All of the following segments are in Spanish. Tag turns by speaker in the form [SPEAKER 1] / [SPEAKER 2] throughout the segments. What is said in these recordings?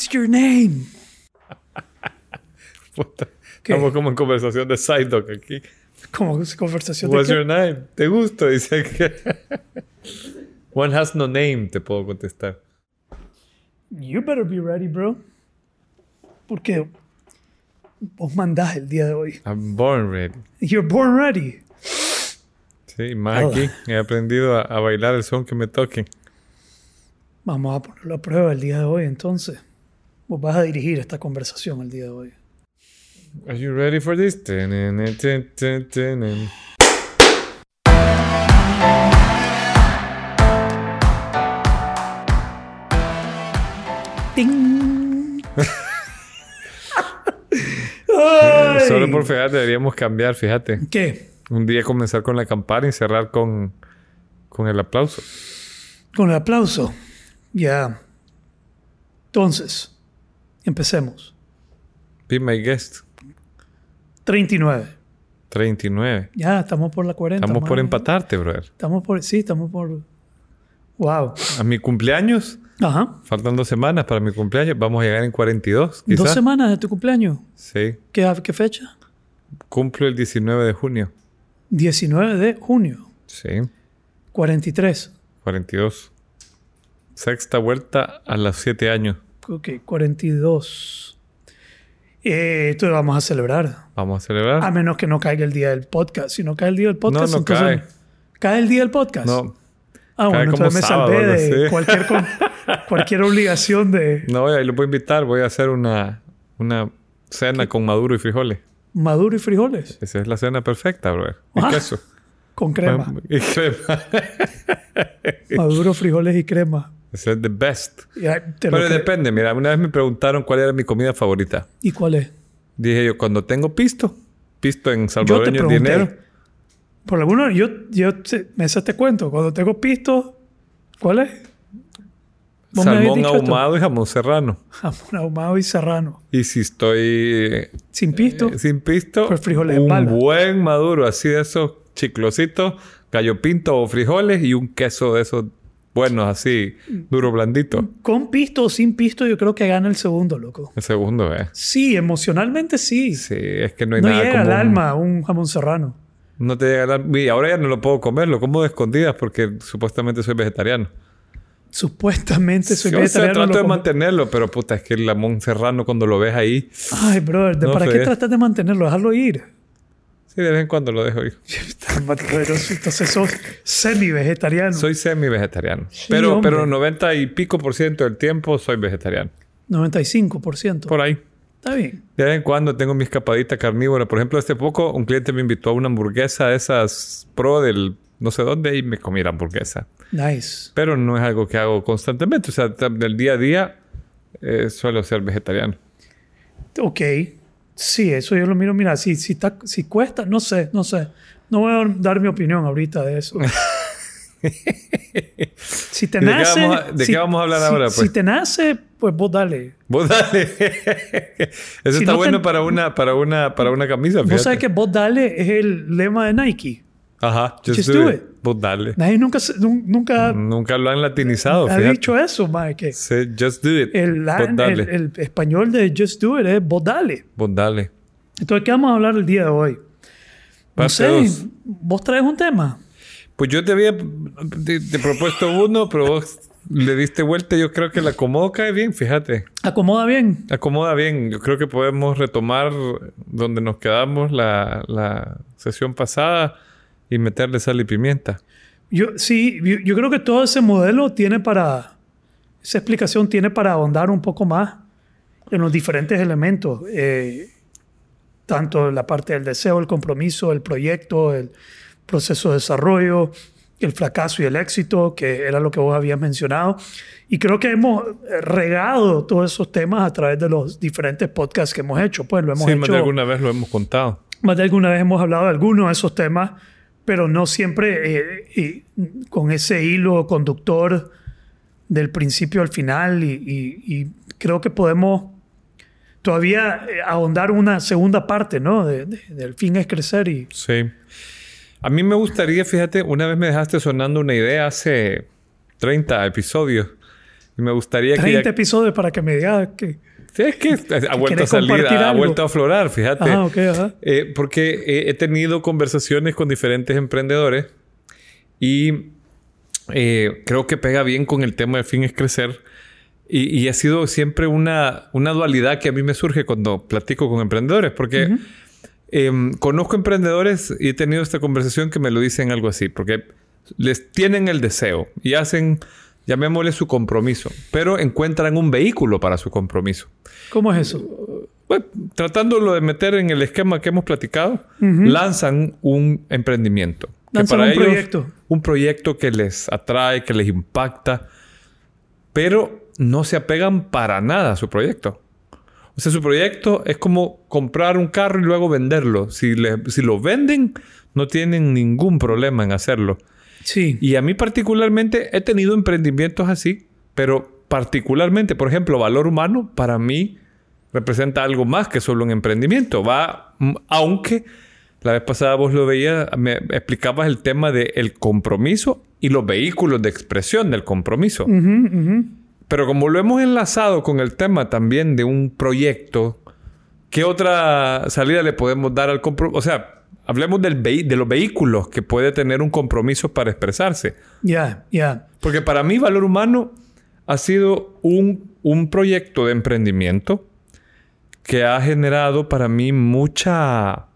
[SPEAKER 1] What's your name?
[SPEAKER 2] Puta. Estamos como en conversación de side dog aquí.
[SPEAKER 1] Como conversación
[SPEAKER 2] What's
[SPEAKER 1] de
[SPEAKER 2] your name? ¿Te gusto? Dice que... One has no name, te puedo contestar.
[SPEAKER 1] You better be ready, bro. Porque vos mandás el día de hoy.
[SPEAKER 2] I'm born ready.
[SPEAKER 1] You're born ready.
[SPEAKER 2] Sí, más
[SPEAKER 1] Ah.
[SPEAKER 2] aquí. He aprendido a, a bailar el son que me toquen.
[SPEAKER 1] Vamos a ponerlo a prueba el día de hoy, entonces. Vos vas a dirigir esta conversación el día de hoy.
[SPEAKER 2] Are you ready for this? Tenene, ten, ten, tenen.
[SPEAKER 1] ¡Ting!
[SPEAKER 2] Solo por fíjate, deberíamos cambiar, fíjate.
[SPEAKER 1] ¿Qué?
[SPEAKER 2] Un día comenzar con la campana y cerrar con, con el aplauso.
[SPEAKER 1] Con el aplauso. Ya. Entonces, empecemos.
[SPEAKER 2] Be my guest.
[SPEAKER 1] 39.
[SPEAKER 2] 39.
[SPEAKER 1] Ya, estamos por la 40.
[SPEAKER 2] Estamos por empatarte, brother.
[SPEAKER 1] Estamos por... Sí, estamos por... Wow.
[SPEAKER 2] A mi cumpleaños,
[SPEAKER 1] Ajá.
[SPEAKER 2] faltan dos semanas para mi cumpleaños, vamos a llegar en 42, quizás.
[SPEAKER 1] Dos semanas de tu cumpleaños.
[SPEAKER 2] Sí.
[SPEAKER 1] ¿Qué, qué fecha?
[SPEAKER 2] Cumplo el 19 de junio.
[SPEAKER 1] 19 de junio.
[SPEAKER 2] Sí.
[SPEAKER 1] 43.
[SPEAKER 2] 42. Sexta vuelta a los 7 años.
[SPEAKER 1] Ok, 42. Eh, esto vamos a celebrar.
[SPEAKER 2] Vamos a celebrar.
[SPEAKER 1] A menos que no caiga el día del podcast. Si no cae el día del podcast,
[SPEAKER 2] No, no
[SPEAKER 1] entonces...
[SPEAKER 2] cae.
[SPEAKER 1] ¿Cae el día del podcast?
[SPEAKER 2] no,
[SPEAKER 1] Ah,
[SPEAKER 2] cae
[SPEAKER 1] bueno, entonces me
[SPEAKER 2] sábado,
[SPEAKER 1] salvé de cualquier, con- cualquier obligación de
[SPEAKER 2] no, ahí lo puedo invitar. Voy a hacer una, una cena con maduro y frijoles.
[SPEAKER 1] maduro y frijoles.
[SPEAKER 2] Esa es la cena perfecta, brother. Y
[SPEAKER 1] Ah.
[SPEAKER 2] queso.
[SPEAKER 1] Con crema.
[SPEAKER 2] Y crema.
[SPEAKER 1] Maduro, frijoles y crema.
[SPEAKER 2] Es the best.
[SPEAKER 1] Ya, te lo
[SPEAKER 2] Pero
[SPEAKER 1] cre-
[SPEAKER 2] depende. Mira, una vez me preguntaron cuál era mi comida favorita.
[SPEAKER 1] ¿Y cuál es?
[SPEAKER 2] Dije yo, cuando tengo pisto. Pisto en
[SPEAKER 1] Yo te
[SPEAKER 2] salvadoreño
[SPEAKER 1] pregunté.
[SPEAKER 2] dinero.
[SPEAKER 1] Por alguno, yo, yo te, me haces te cuento. Cuando tengo pisto, ¿cuál es? ¿Vos me habías
[SPEAKER 2] Salmón
[SPEAKER 1] dicho esto?
[SPEAKER 2] ahumado y jamón serrano.
[SPEAKER 1] Jamón ahumado y serrano.
[SPEAKER 2] Y si estoy eh,
[SPEAKER 1] Sin pisto.
[SPEAKER 2] eh, sin pisto,
[SPEAKER 1] Pues frijoles en
[SPEAKER 2] un
[SPEAKER 1] balda.
[SPEAKER 2] buen maduro, así de esos chiclositos, gallo pinto o frijoles y un queso de esos buenos, así, duro, blandito.
[SPEAKER 1] Con pisto o sin pisto, yo creo que gana el segundo, loco.
[SPEAKER 2] El segundo, ¿eh?
[SPEAKER 1] Sí, emocionalmente sí.
[SPEAKER 2] Sí, es que no hay
[SPEAKER 1] no
[SPEAKER 2] nada
[SPEAKER 1] llega
[SPEAKER 2] como...
[SPEAKER 1] al alma un jamón serrano.
[SPEAKER 2] No te llega al alma. Y ahora ya no lo puedo comer, lo como de escondidas porque supuestamente soy vegetariano.
[SPEAKER 1] Supuestamente soy
[SPEAKER 2] Sí, o sea,
[SPEAKER 1] vegetariano.
[SPEAKER 2] trato de mantenerlo, pero puta, es que el jamón serrano cuando lo ves ahí...
[SPEAKER 1] Ay, brother, ¿de
[SPEAKER 2] No
[SPEAKER 1] ¿para
[SPEAKER 2] sé.
[SPEAKER 1] qué tratas de mantenerlo? Dejarlo ir.
[SPEAKER 2] Sí, de vez en cuando lo dejo
[SPEAKER 1] poderoso. Entonces sos semi-vegetariano.
[SPEAKER 2] Soy semi-vegetariano. pero,
[SPEAKER 1] hombre.
[SPEAKER 2] pero 90 y pico por ciento del tiempo soy vegetariano.
[SPEAKER 1] 95%.
[SPEAKER 2] Por ahí.
[SPEAKER 1] Está bien.
[SPEAKER 2] De vez en cuando tengo mi escapadita carnívora. Por ejemplo, hace poco un cliente me invitó a una hamburguesa de esas pro del no sé dónde y me comí la hamburguesa.
[SPEAKER 1] Nice.
[SPEAKER 2] Pero no es algo que hago constantemente. O sea, del día a día eh, suelo ser vegetariano.
[SPEAKER 1] Ok. Sí, eso yo lo miro. Mira, si, si, está, si cuesta, no sé, no sé. No voy a dar mi opinión ahorita de eso. si te
[SPEAKER 2] ¿De qué
[SPEAKER 1] nace.
[SPEAKER 2] vamos a- de
[SPEAKER 1] si-
[SPEAKER 2] qué vamos a hablar
[SPEAKER 1] si-
[SPEAKER 2] ahora,
[SPEAKER 1] Si
[SPEAKER 2] pues?
[SPEAKER 1] te nace, pues vos dale.
[SPEAKER 2] Vos dale. Eso
[SPEAKER 1] Si
[SPEAKER 2] está
[SPEAKER 1] no
[SPEAKER 2] bueno
[SPEAKER 1] te-
[SPEAKER 2] para una, para una, para una camisa.
[SPEAKER 1] Vos
[SPEAKER 2] fíjate.
[SPEAKER 1] sabés que vos dale es el lema de Nike.
[SPEAKER 2] Ajá. Just,
[SPEAKER 1] Just
[SPEAKER 2] do,
[SPEAKER 1] do
[SPEAKER 2] it. Vos dale.
[SPEAKER 1] Nadie nunca, nunca
[SPEAKER 2] Nunca lo han latinizado.
[SPEAKER 1] ha
[SPEAKER 2] fíjate.
[SPEAKER 1] dicho eso, que
[SPEAKER 2] Sí, just do it.
[SPEAKER 1] el,
[SPEAKER 2] Vos
[SPEAKER 1] el,
[SPEAKER 2] dale.
[SPEAKER 1] el español de Just Do It es vos dale.
[SPEAKER 2] Vos dale.
[SPEAKER 1] Entonces, ¿qué vamos a hablar el día de hoy? No
[SPEAKER 2] Parte
[SPEAKER 1] sé,
[SPEAKER 2] dos.
[SPEAKER 1] vos traes un tema.
[SPEAKER 2] Pues yo te había te, te propuesto uno, pero vos le diste vuelta. Yo creo que el acomodo cae bien, fíjate.
[SPEAKER 1] Acomoda bien.
[SPEAKER 2] Acomoda bien. Yo creo que podemos retomar donde nos quedamos la, la sesión pasada y meterle sal y pimienta.
[SPEAKER 1] Yo, sí, yo, yo creo que todo ese modelo tiene para, esa explicación tiene para ahondar un poco más en los diferentes elementos, eh, tanto la parte del deseo, el compromiso, el proyecto, el proceso de desarrollo, el fracaso y el éxito, que era lo que vos habías mencionado. Y creo que hemos regado todos esos temas a través de los diferentes podcasts que hemos hecho. Pues lo hemos
[SPEAKER 2] Sí,
[SPEAKER 1] hecho
[SPEAKER 2] más de alguna vez lo hemos contado.
[SPEAKER 1] más de alguna vez hemos hablado de algunos de esos temas, pero no siempre eh, y con ese hilo conductor del principio al final. Y, y- y creo que podemos todavía eh, ahondar una segunda parte, ¿no? De- de- del fin es crecer y...
[SPEAKER 2] Sí. A mí me gustaría, fíjate, una vez me dejaste sonando una idea hace 30 episodios. Y me gustaría
[SPEAKER 1] 30 episodios para que me digas que...
[SPEAKER 2] Sí, es que ha vuelto a salir, ha vuelto a aflorar, fíjate.
[SPEAKER 1] Ah, ok, ajá.
[SPEAKER 2] Eh, porque he tenido conversaciones con diferentes emprendedores y eh, creo que pega bien con el tema de fin es crecer. Y, ha sido siempre una, una, dualidad que a mí me surge cuando platico con emprendedores, porque em, conozco emprendedores y he tenido esta conversación que me lo dicen algo así, porque les tienen el deseo y hacen, llamémosle su compromiso, pero encuentran un vehículo para su compromiso.
[SPEAKER 1] ¿Cómo es eso?
[SPEAKER 2] Bueno, tratándolo de meter en el esquema que hemos platicado, lanzan un emprendimiento.
[SPEAKER 1] Lanzan un proyecto.
[SPEAKER 2] Un proyecto que les atrae, que les impacta, pero no se apegan para nada a su proyecto. O sea, su proyecto es como comprar un carro y luego venderlo. Si, si lo venden, no tienen ningún problema en hacerlo.
[SPEAKER 1] Sí.
[SPEAKER 2] Y a mí particularmente he tenido emprendimientos así, pero particularmente, por ejemplo, valor humano, para mí representa algo más que solo un emprendimiento. Va, aunque la vez pasada vos lo veías, me explicabas el tema del compromiso y los vehículos de expresión del compromiso. Pero como lo hemos enlazado con el tema también de un proyecto, ¿qué otra salida le podemos dar al compromiso? O sea, hablemos del de los vehículos que puede tener un compromiso para expresarse.
[SPEAKER 1] Ya, ya.
[SPEAKER 2] Porque para mí Valor Humano ha sido un, un proyecto de emprendimiento que ha generado para mí mucha...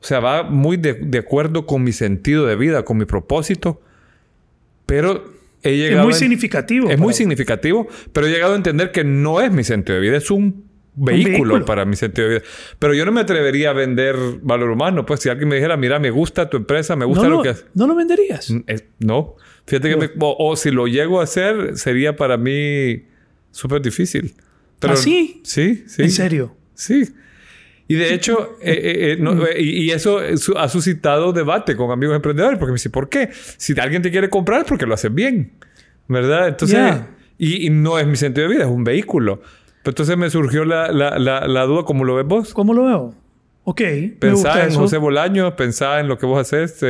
[SPEAKER 2] O sea, va muy de, de acuerdo con mi sentido de vida, con mi propósito, pero
[SPEAKER 1] es muy significativo.
[SPEAKER 2] Es muy significativo, pero he llegado a entender que no es mi sentido de vida, es un vehículo, para mi sentido de vida. Pero yo no me atrevería a vender valor humano. Pues si alguien me dijera, mira, me gusta tu empresa, me gusta lo, que haces.
[SPEAKER 1] ¿No lo venderías?
[SPEAKER 2] no. Fíjate que me, o, si lo llego a hacer, sería para mí súper difícil.
[SPEAKER 1] ¿Ah, sí?
[SPEAKER 2] Sí, sí.
[SPEAKER 1] ¿En serio?
[SPEAKER 2] Sí. Y de hecho, eh, eh, eh, y, eso ha suscitado debate con amigos emprendedores, porque me dice, ¿por qué? Si alguien te quiere comprar, porque lo hace bien, ¿verdad? Entonces, y, no es mi sentido de vida, es un vehículo. Entonces me surgió la, la, la, duda, ¿cómo lo ves vos?
[SPEAKER 1] ¿Cómo lo veo? Ok.
[SPEAKER 2] Pensá en José Bolaño, pensá en lo que vos haces,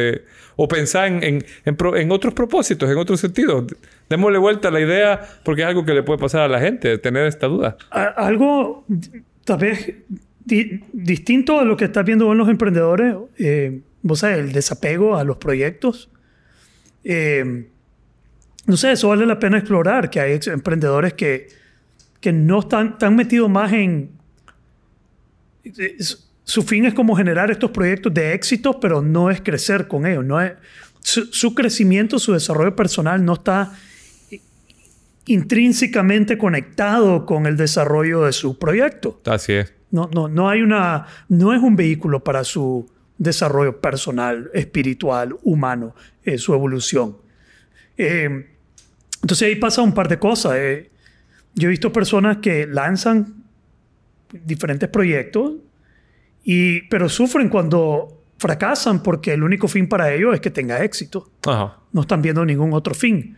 [SPEAKER 2] o pensá en, en, en, otros propósitos, en otros sentidos. Démosle vuelta a la idea, porque es algo que le puede pasar a la gente, tener esta duda.
[SPEAKER 1] algo, tal vez distinto a lo que estás viendo en los emprendedores, eh, vos sabes, el desapego a los proyectos. Eh, no sé, eso vale la pena explorar, que hay emprendedores que, que no están, están metidos más en... su fin es como generar estos proyectos de éxito, pero no es crecer con ellos. No es, su crecimiento, su desarrollo personal no está intrínsecamente conectado con el desarrollo de su proyecto.
[SPEAKER 2] Así es.
[SPEAKER 1] No, no, no hay una, no es un vehículo para su desarrollo personal, espiritual, humano, eh, su evolución. Eh, entonces ahí pasa un par de cosas. Eh. Yo he visto personas que lanzan diferentes proyectos, y, pero sufren cuando fracasan porque el único fin para ellos es que tenga éxito. No están viendo ningún otro fin.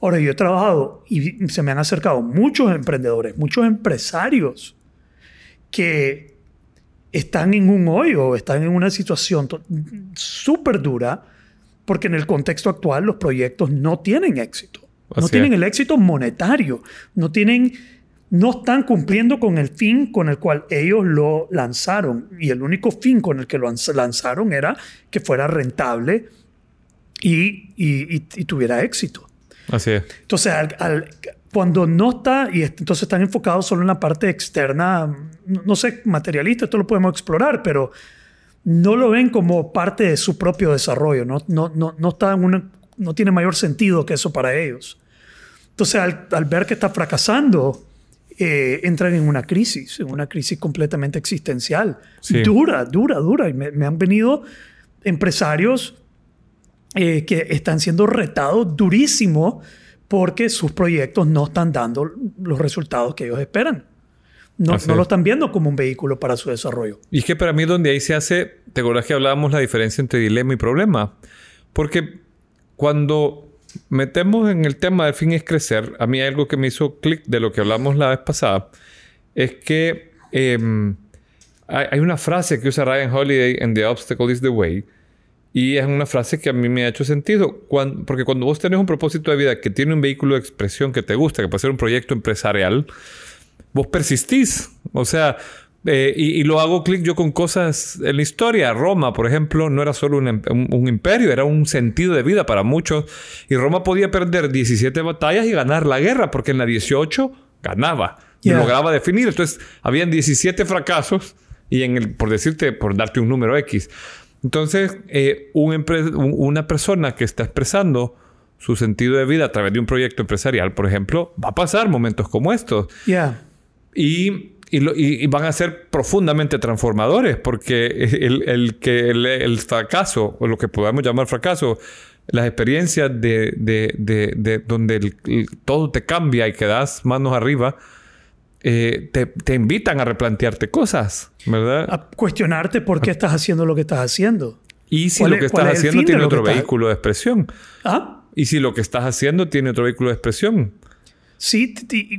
[SPEAKER 1] Ahora, yo he trabajado y se me han acercado muchos emprendedores, muchos empresarios que están en un hoyo, están en una situación súper dura, porque en el contexto actual los proyectos no tienen éxito. No tienen el éxito monetario, no tienen, no están cumpliendo con el fin con el cual ellos lo lanzaron. Y el único fin con el que lo lanzaron era que fuera rentable y, y, tuviera éxito.
[SPEAKER 2] Así es.
[SPEAKER 1] Entonces, al, cuando no está, y entonces están enfocados solo en la parte externa, no sé, materialista, esto lo podemos explorar, pero no lo ven como parte de su propio desarrollo, no, no, no, no, está en no tiene mayor sentido que eso para ellos. Entonces, al, ver que está fracasando, eh, entran en una crisis, en una crisis completamente existencial. Dura, dura, dura. Y me, han venido empresarios eh, que están siendo retados durísimo porque sus proyectos no están dando los resultados que ellos esperan. No, no, lo están viendo como un vehículo para su desarrollo.
[SPEAKER 2] Y es que para mí donde ahí se hace, te acuerdas que hablábamos la diferencia entre dilema y problema. Porque cuando metemos en el tema del fin es crecer, a mí algo que me hizo clic de lo que hablamos la vez pasada, es que em, hay, una frase que usa Ryan Holiday en The Obstacle is the Way, Y es una frase que a mí me ha hecho sentido. porque cuando vos tenés un propósito de vida que tiene un vehículo de expresión que te gusta, que puede ser un proyecto empresarial, vos persistís. O sea, eh, y, lo hago clic yo con cosas en la historia. Roma, por ejemplo, no era solo un, un, imperio, era un sentido de vida para muchos. Y Roma podía perder 17 batallas y ganar la guerra, porque en la 18 ganaba. Y lograba definir. Entonces, habían 17 fracasos y en el, por decirte, por darte un número X. Entonces, eh, una persona que está expresando su sentido de vida a través de un proyecto empresarial, por ejemplo, va a pasar momentos como estos. Y, y, van a ser profundamente transformadores, porque el, que el, fracaso, o lo que podamos llamar fracaso, las experiencias de, de donde todo te cambia y quedas manos arriba, eh, te, invitan a replantearte cosas, ¿verdad?
[SPEAKER 1] A cuestionarte por qué estás haciendo lo que estás haciendo.
[SPEAKER 2] Y si lo que estás haciendo tiene otro vehículo de expresión.
[SPEAKER 1] ¿Ah?
[SPEAKER 2] Y si lo que estás haciendo tiene otro vehículo de expresión.
[SPEAKER 1] Sí,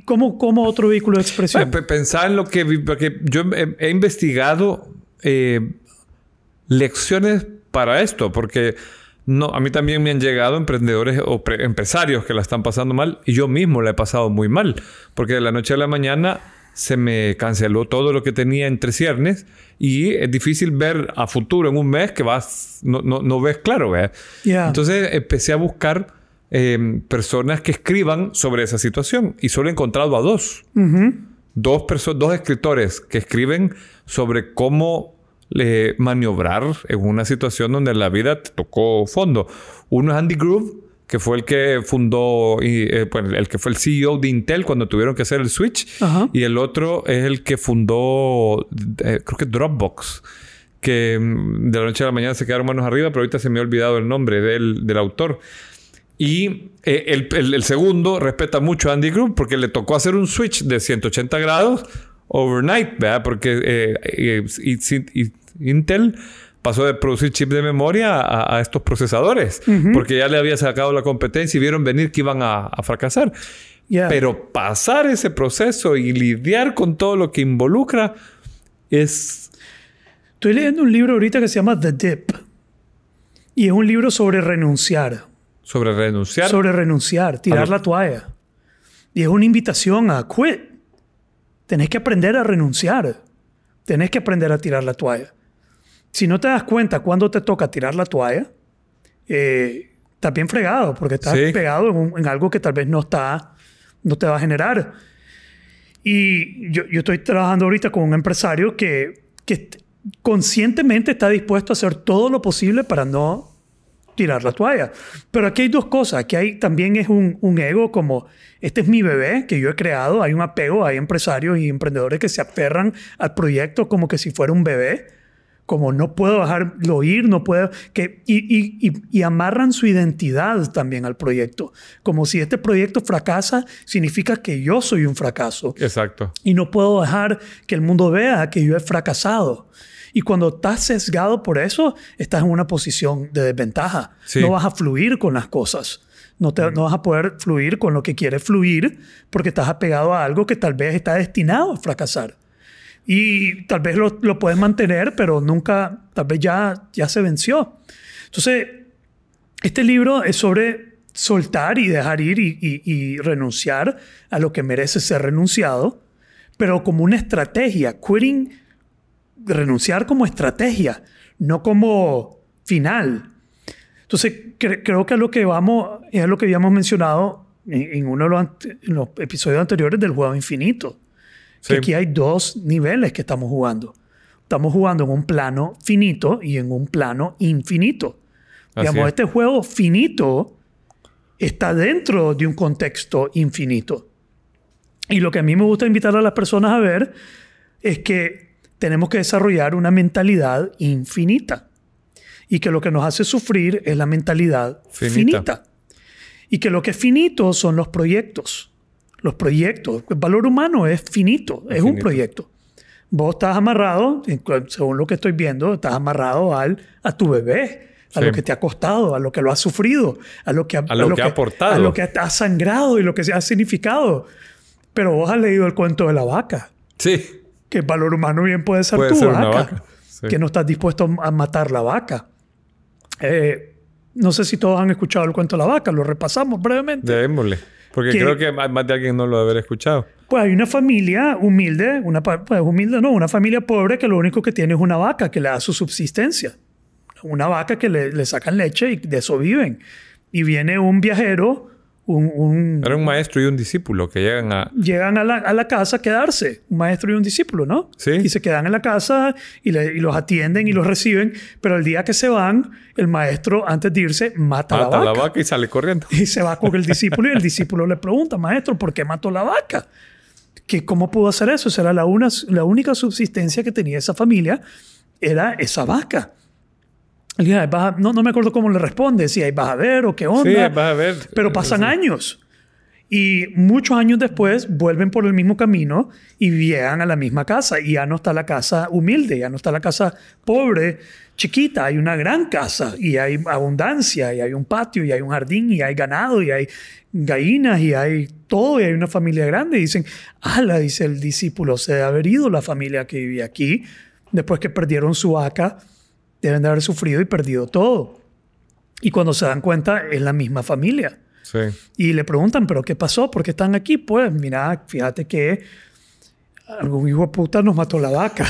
[SPEAKER 1] ¿cómo, cómo otro vehículo de expresión?
[SPEAKER 2] Pensar en lo que... Porque yo he, investigado eh, lecciones para esto, porque no, a mí también me han llegado emprendedores o empresarios que la están pasando mal y yo mismo la he pasado muy mal, porque de la noche a la mañana se me canceló todo lo que tenía entre ciernes y es difícil ver a futuro en un mes que vas, no, no, ves claro. Entonces empecé a buscar em, personas que escriban sobre esa situación y solo he encontrado a dos. Dos, dos escritores que escriben sobre cómo maniobrar en una situación donde la vida te tocó fondo. Uno es Andy Groove, que fue el que fundó, y, eh, pues, el que fue el CEO de Intel cuando tuvieron que hacer el switch. Y el otro es el que fundó, eh, creo que Dropbox, que mm, de la noche a la mañana se quedaron manos arriba, pero ahorita se me ha olvidado el nombre del, del autor. Y eh, el, el, segundo respeta mucho a Andy Groove porque le tocó hacer un switch de 180 grados overnight, ¿verdad? Porque eh, Intel pasó de producir chips de memoria a, estos procesadores, porque ya le había sacado la competencia y vieron venir que iban a, fracasar. Pero pasar ese proceso y lidiar con todo lo que involucra es...
[SPEAKER 1] Estoy leyendo un libro ahorita que se llama The Dip. Y es un libro sobre renunciar.
[SPEAKER 2] ¿Sobre renunciar?
[SPEAKER 1] Sobre renunciar, tirar la toalla. Y es una invitación a quit. Tenés que aprender a renunciar. Tenés que aprender a tirar la toalla. Si no te das cuenta cuando te toca tirar la toalla, eh, estás bien fregado porque estás pegado en, algo que tal vez no está, no te va a generar. Y yo, yo estoy trabajando ahorita con un empresario que, que conscientemente está dispuesto a hacer todo lo posible para no tirar la toalla. Pero aquí hay dos cosas. Aquí hay también es un, un, ego como, este es mi bebé que yo he creado. Hay un apego, hay empresarios y emprendedores que se aferran al proyecto como que si fuera un bebé. Como no puedo dejarlo ir, no puedo... Que, y, y, y, amarran su identidad también al proyecto. Como si este proyecto fracasa, significa que yo soy un fracaso.
[SPEAKER 2] Exacto.
[SPEAKER 1] Y no puedo dejar que el mundo vea que yo he fracasado. Y cuando estás sesgado por eso, estás en una posición de desventaja. No vas a fluir con las cosas. No, te, no vas a poder fluir con lo que quieres fluir porque estás apegado a algo que tal vez está destinado a fracasar. Y tal vez lo, lo puedes mantener, pero nunca, tal vez ya, ya se venció. Entonces, este libro es sobre soltar y dejar ir y, y renunciar a lo que merece ser renunciado, pero como una estrategia. Quitting renunciar como estrategia, no como final. Entonces, creo que es lo que vamos, es lo que habíamos mencionado en, uno de los, episodios anteriores del juego infinito. Que aquí hay dos niveles que estamos jugando. Estamos jugando en un plano finito y en un plano infinito. Digamos, este juego finito está dentro de un contexto infinito. Y lo que a mí me gusta invitar a las personas a ver es que tenemos que desarrollar una mentalidad infinita. Y que lo que nos hace sufrir es la mentalidad finita. Y que lo que es finito son los proyectos. Los proyectos. El valor humano es finito, es, un proyecto. Vos estás amarrado, según lo que estoy viendo, estás amarrado al, a tu bebé, a lo que te ha costado, a lo que lo has sufrido, a lo que,
[SPEAKER 2] a, lo, que, ha aportado.
[SPEAKER 1] A lo que ha sangrado y lo que ha significado. Pero vos has leído el cuento de la vaca.
[SPEAKER 2] Sí
[SPEAKER 1] que el valor humano bien puede ser tu vaca, que no estás dispuesto a matar la vaca. Eh, no sé si todos han escuchado el cuento de la vaca, lo repasamos brevemente.
[SPEAKER 2] Démosle. Porque
[SPEAKER 1] Que-
[SPEAKER 2] creo que más de alguien no lo debe haber escuchado.
[SPEAKER 1] Pues hay una familia humilde, una pues humilde no, una familia pobre que lo único que tiene es una vaca que le da su subsistencia. Una vaca que le, le sacan leche y de eso viven. Y viene un viajero, un, un-
[SPEAKER 2] Era un maestro y un discípulo que llegan a...
[SPEAKER 1] llegan a la, a la casa a quedarse, un maestro y un discípulo, ¿no?
[SPEAKER 2] Sí.
[SPEAKER 1] Y se quedan en la casa y, le- y los atienden y los reciben, pero el día que se van, el maestro antes de irse mata, a la
[SPEAKER 2] Mata a
[SPEAKER 1] vaca.
[SPEAKER 2] la vaca y sale corriendo.
[SPEAKER 1] Y se va con el discípulo y el discípulo le pregunta, maestro, ¿por qué mató la vaca? ¿Que ¿Cómo pudo hacer eso? Esa era la, una, la única subsistencia que tenía esa familia, era esa vaca. Le dije, "Ay, vas a-". no, no me acuerdo cómo le responde, si ahí vas a ver o qué onda.
[SPEAKER 2] Sí, vas a ver.
[SPEAKER 1] Pero pasan años. Y muchos años después vuelven por el mismo camino y llegan a la misma casa. Y ya no está la casa humilde, ya no está la casa pobre, chiquita. Hay una gran casa y hay abundancia y hay un patio y hay un jardín y hay ganado y hay gallinas y hay todo y hay una familia grande. Y dicen, ala, dice el discípulo, se debe haber ido la familia que vivía aquí después que perdieron su vaca. Deben de haber sufrido y perdido todo. Y cuando se dan cuenta, es la misma familia.
[SPEAKER 2] Sí.
[SPEAKER 1] Y le preguntan, ¿pero qué pasó? ¿Por qué están aquí? Pues mira, fíjate que algún hijo de puta nos mató la vaca.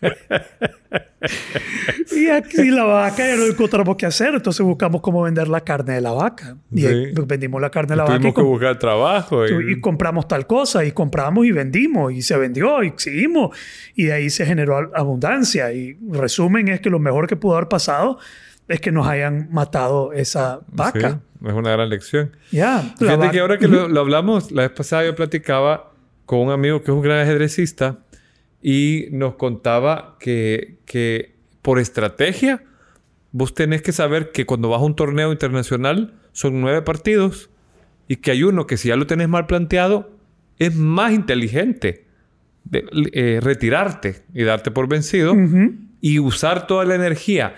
[SPEAKER 1] y aquí la vaca ya no encontramos qué hacer, entonces buscamos cómo vender la carne de la vaca. Y
[SPEAKER 2] Sí.
[SPEAKER 1] vendimos la carne de la vaca y,
[SPEAKER 2] Tuvimos que
[SPEAKER 1] com-
[SPEAKER 2] buscar trabajo. Y,
[SPEAKER 1] y compramos tal cosa y compramos y vendimos y se vendió y seguimos y de ahí se generó abundancia y resumen es que lo mejor que pudo haber pasado es que nos hayan matado esa vaca.
[SPEAKER 2] Sí, es una gran lección.
[SPEAKER 1] Ya. la
[SPEAKER 2] Fíjate
[SPEAKER 1] vaca-
[SPEAKER 2] que ahora que lo, lo hablamos, la vez pasada yo platicaba con un amigo que es un gran ajedrecista y nos contaba que, que por estrategia vos tenés que saber que cuando vas a un torneo internacional son nueve partidos y que hay uno que si ya lo tenés mal planteado es más inteligente de- eh, retirarte y darte por vencido y usar toda la energía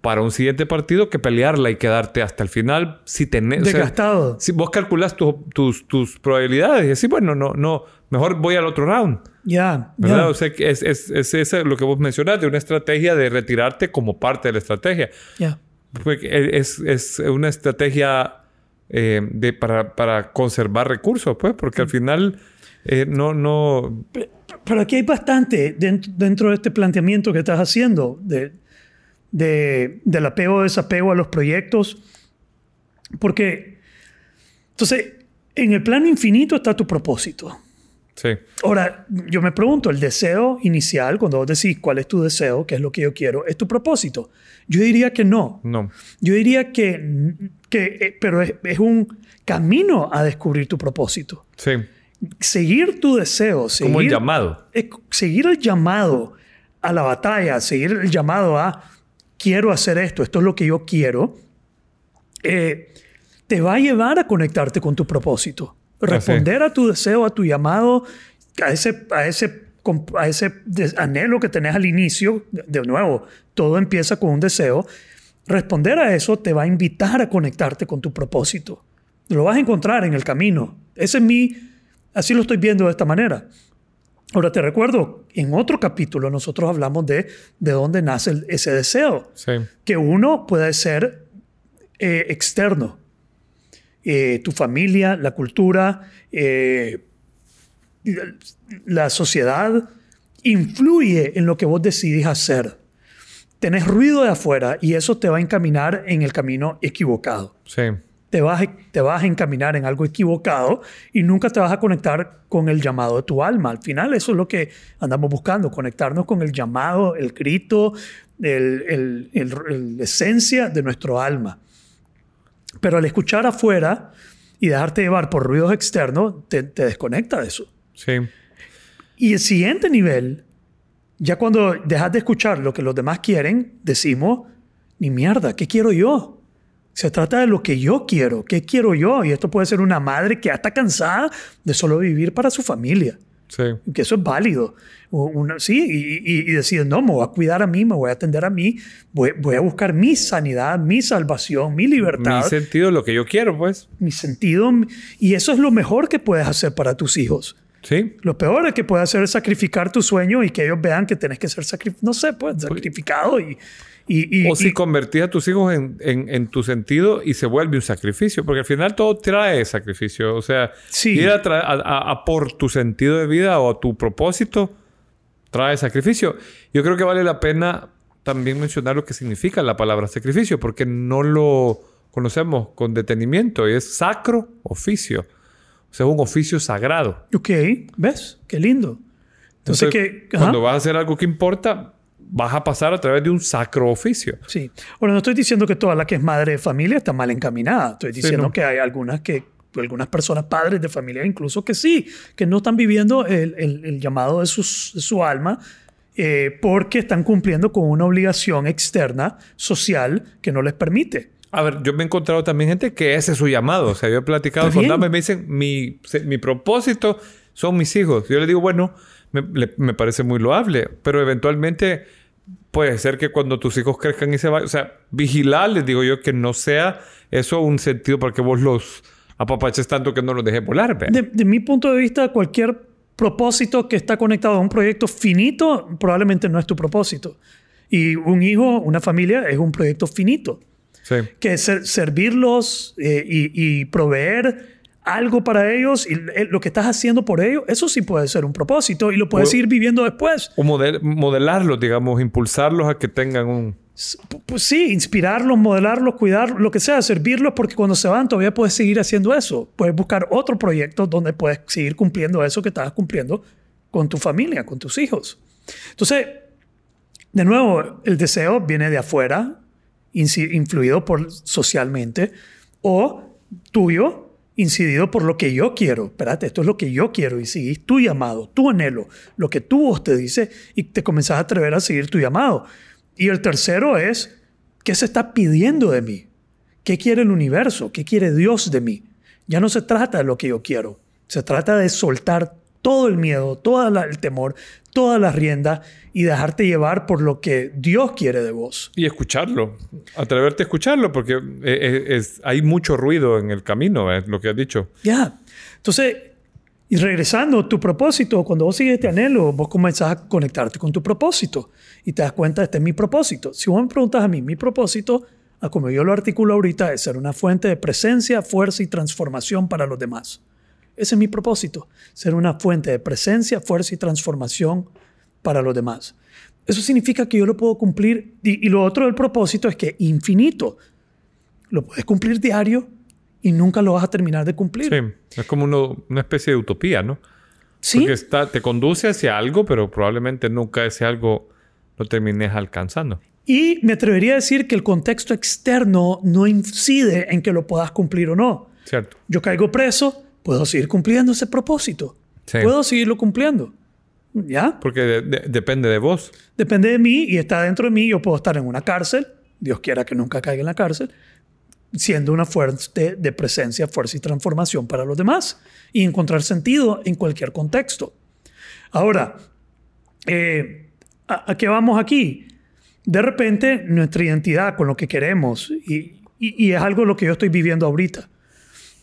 [SPEAKER 2] para un siguiente partido que pelearla y quedarte hasta el final si tenés... o sea,
[SPEAKER 1] Desgastado.
[SPEAKER 2] si vos calculas tu- tus, tus probabilidades y decís, bueno, no, no, mejor voy al otro round.
[SPEAKER 1] Ya.
[SPEAKER 2] ¿Verdad?
[SPEAKER 1] Ya.
[SPEAKER 2] O sea, es, es, es eso lo que vos mencionaste, una estrategia de retirarte como parte de la estrategia.
[SPEAKER 1] ya.
[SPEAKER 2] Porque es, es una estrategia eh, de, para, para conservar recursos, pues, porque al final eh, no, no...
[SPEAKER 1] Pero aquí hay bastante dentro, dentro de este planteamiento que estás haciendo de, de- del apego o desapego a los proyectos. Porque, entonces, en el plano infinito está tu propósito.
[SPEAKER 2] Sí,
[SPEAKER 1] Ahora, yo me pregunto, el deseo inicial, cuando vos decís cuál es tu deseo, qué es lo que yo quiero, ¿es tu propósito? Yo diría que no.
[SPEAKER 2] no.
[SPEAKER 1] Yo diría que, que eh, pero es, es un camino a descubrir tu propósito.
[SPEAKER 2] Sí.
[SPEAKER 1] Seguir tu deseo, seguir,
[SPEAKER 2] Como el llamado.
[SPEAKER 1] es seguir el llamado a la batalla, seguir el llamado a quiero hacer esto, esto es lo que yo quiero, eh, te va a llevar a conectarte con tu propósito. Responder a tu deseo, a tu llamado, a ese, a ese, a ese anhelo que tenés al inicio. De nuevo, todo empieza con un deseo. Responder a eso te va a invitar a conectarte con tu propósito. Lo vas a encontrar en el camino. Ese es mi, así lo estoy viendo de esta manera. Ahora te recuerdo, en otro capítulo nosotros hablamos de de dónde nace el- ese deseo
[SPEAKER 2] Sí.
[SPEAKER 1] que uno puede ser eh, externo. Eh, tu familia, la cultura, eh, la, la sociedad influye en lo que vos decidís hacer. Tenés ruido de afuera y eso te va a encaminar en el camino equivocado.
[SPEAKER 2] Sí.
[SPEAKER 1] Te vas, te vas a encaminar en algo equivocado y nunca te vas a conectar con el llamado de tu alma. Al final eso es lo que andamos buscando, conectarnos con el llamado, el grito, el, el- el- el- la esencia de nuestro alma. Pero al escuchar afuera y dejarte llevar por ruidos externos, te, te desconecta de eso.
[SPEAKER 2] Sí.
[SPEAKER 1] Y el siguiente nivel, ya cuando dejas de escuchar lo que los demás quieren, decimos, ni mierda, ¿qué quiero yo? Se trata de lo que yo quiero, ¿qué quiero yo? Y esto puede ser una madre que ya está cansada de solo vivir para su familia,
[SPEAKER 2] Sí.
[SPEAKER 1] que eso es válido. Sí, y, y, y decir, no, me voy a cuidar a mí, me voy a atender a mí, voy, voy a buscar mi sanidad, mi salvación, mi libertad
[SPEAKER 2] Mi sentido, lo que yo quiero, pues.
[SPEAKER 1] mi sentido. Y eso es lo mejor que puedes hacer para tus hijos.
[SPEAKER 2] Sí.
[SPEAKER 1] Lo peor es que puede hacer es sacrificar tu sueño y que ellos vean que tenés que ser sacrificado, no sé, pues, sacrificado y... y, y
[SPEAKER 2] o si
[SPEAKER 1] y-
[SPEAKER 2] convertís a tus hijos en, en- en tu sentido y se vuelve un sacrificio, porque al final todo trae sacrificio. O sea,
[SPEAKER 1] Sí.
[SPEAKER 2] ir a, a- a- por tu sentido de vida o a tu propósito trae sacrificio. Yo creo que vale la pena también mencionar lo que significa la palabra sacrificio, porque no lo conocemos con detenimiento y es sacro oficio. O sea, es un oficio sagrado.
[SPEAKER 1] Ok, ¿ves? Qué lindo. Entonces, que... ajá.
[SPEAKER 2] cuando vas a hacer algo que importa, vas a pasar a través de un sacro oficio.
[SPEAKER 1] Sí. Bueno, no estoy diciendo que toda la que es madre de familia está mal encaminada. Estoy diciendo
[SPEAKER 2] no.
[SPEAKER 1] que hay algunas que, algunas personas padres de familia incluso que sí, que no están viviendo el, el- el llamado de, sus- de su alma eh, porque están cumpliendo con una obligación externa, social, que no les permite.
[SPEAKER 2] A ver, yo me he encontrado también gente que ese es su llamado. O sea, yo he platicado con damas y me dicen, mi, mi propósito son mis hijos. Yo le digo, bueno, me, le- me parece muy loable, pero eventualmente puede ser que cuando tus hijos crezcan y se vayan, o sea, vigilar, les digo yo, que no sea eso un sentido para que vos los apapaches tanto que no los dejes volar.
[SPEAKER 1] De, de mi punto de vista, cualquier propósito que está conectado a un proyecto finito probablemente no es tu propósito. Y un hijo, una familia, es un proyecto finito.
[SPEAKER 2] Sí.
[SPEAKER 1] que ser- servirlos eh, y, y proveer algo para ellos y lo que estás haciendo por ellos, eso sí puede ser un propósito y lo puedes
[SPEAKER 2] Bueno.
[SPEAKER 1] seguir viviendo después.
[SPEAKER 2] O model- modelarlos, digamos, impulsarlos a que tengan un...
[SPEAKER 1] Pues sí, inspirarlos, modelarlos, cuidar, lo que sea, servirlos porque cuando se van todavía puedes seguir haciendo eso. Puedes buscar otro proyecto donde puedes seguir cumpliendo eso que estabas cumpliendo con tu familia, con tus hijos. Entonces, de nuevo, el deseo viene de afuera, influido por socialmente, o tuyo, incidido por lo que yo quiero. Espérate, esto es lo que yo quiero y seguís tu llamado, tu anhelo, lo que tu voz te dice y te comenzás a atrever a seguir tu llamado. Y el tercero es, ¿qué se está pidiendo de mí? ¿Qué quiere el universo? ¿Qué quiere Dios de mí? Ya no se trata de lo que yo quiero, se trata de soltar todo el miedo, todo el temor, todas las riendas y dejarte llevar por lo que Dios quiere de vos.
[SPEAKER 2] Y escucharlo. Atreverte a escucharlo porque eh, es- hay mucho ruido en el camino, es lo que has dicho.
[SPEAKER 1] Ya. Entonces, y regresando, tu propósito, cuando vos sigues este anhelo, vos comenzás a conectarte con tu propósito y te das cuenta, este es mi propósito. Si vos me preguntas a mí, mi propósito, a como yo lo articulo ahorita, es ser una fuente de presencia, fuerza y transformación para los demás. Ese es mi propósito, ser una fuente de presencia, fuerza y transformación para los demás. Eso significa que yo lo puedo cumplir y, y lo otro del propósito es que infinito. Lo puedes cumplir diario y nunca lo vas a terminar de cumplir.
[SPEAKER 2] Sí, es como uno- una especie de utopía, ¿no?
[SPEAKER 1] Sí,
[SPEAKER 2] Porque está, te conduce hacia algo, pero probablemente nunca ese algo lo termines alcanzando.
[SPEAKER 1] y me atrevería a decir que el contexto externo no incide en que lo puedas cumplir o no.
[SPEAKER 2] ¿Cierto?
[SPEAKER 1] Yo caigo preso, puedo seguir cumpliendo ese propósito.
[SPEAKER 2] Sí.
[SPEAKER 1] Puedo seguirlo cumpliendo. ¿Ya?
[SPEAKER 2] Porque de- de- depende de vos.
[SPEAKER 1] Depende de mí y está dentro de mí. Yo puedo estar en una cárcel, Dios quiera que nunca caiga en la cárcel, siendo una fuente de presencia, fuerza y transformación para los demás y encontrar sentido en cualquier contexto. Ahora, eh, ¿a, a qué vamos aquí? De repente, nuestra identidad con lo que queremos, y, y- y es algo lo que yo estoy viviendo ahorita.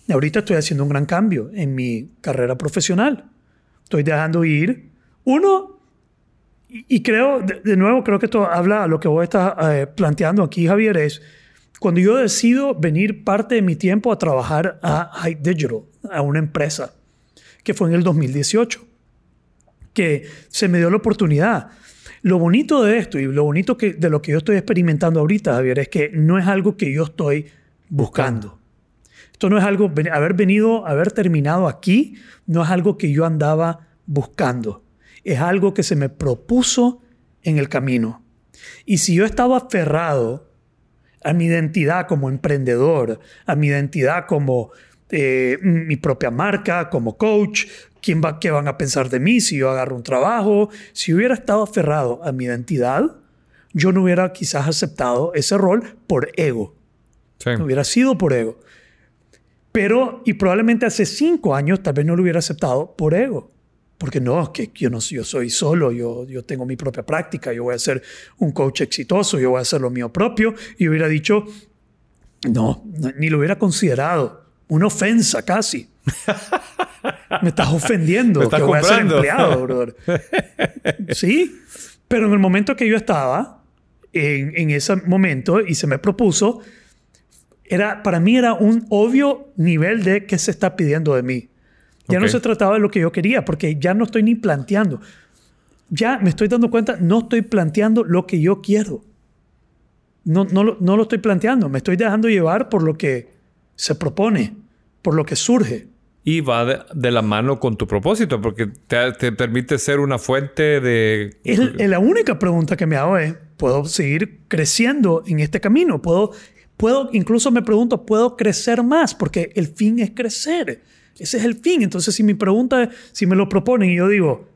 [SPEAKER 1] Ahorita estoy haciendo un gran cambio en mi carrera profesional. Estoy dejando ir, uno, y, creo, de, de nuevo, creo que esto habla a lo que vos estás eh, planteando aquí, Javier, es cuando yo decido venir parte de mi tiempo a trabajar a High Digital, a una empresa, que fue en el 2018 que se me dio la oportunidad. Lo bonito de esto y lo bonito que, de lo que yo estoy experimentando ahorita, Javier, es que no es algo que yo estoy buscando. Esto no es algo, haber venido, haber terminado aquí, no es algo que yo andaba buscando. Es algo que se me propuso en el camino. Y si yo estaba aferrado a mi identidad como emprendedor, a mi identidad como eh, mi propia marca, como coach, ¿quién va, ¿qué van a pensar de mí si yo agarro un trabajo? Si hubiera estado aferrado a mi identidad, yo no hubiera quizás aceptado ese rol por ego.
[SPEAKER 2] Sí.
[SPEAKER 1] No hubiera sido por ego. Pero, y probablemente hace cinco años tal vez no lo hubiera aceptado por ego. Porque no, es que yo, no, yo soy solo, yo, yo tengo mi propia práctica, yo voy a ser un coach exitoso, yo voy a hacer lo mío propio. Y hubiera dicho, no, ni lo hubiera considerado. Una ofensa casi. Me estás ofendiendo.
[SPEAKER 2] Me estás
[SPEAKER 1] que voy a ser
[SPEAKER 2] comprando.
[SPEAKER 1] empleado, brother. sí, pero en el momento que yo estaba, en, en ese momento, y se me propuso, era, para mí era un obvio nivel de qué se está pidiendo de mí. Ya no se trataba de lo que yo quería, porque ya no estoy ni planteando. Ya me estoy dando cuenta, no estoy planteando lo que yo quiero. No, no, lo- no lo estoy planteando, me estoy dejando llevar por lo que se propone, por lo que surge.
[SPEAKER 2] Y va de, de la mano con tu propósito, porque te, te permite ser una fuente de...
[SPEAKER 1] Es la única pregunta que me hago es, ¿puedo seguir creciendo en este camino? ¿Puedo, puedo, incluso me pregunto, ¿puedo crecer más? Porque el fin es crecer. Ese es el fin. Entonces, si mi pregunta es, si me lo proponen y yo digo,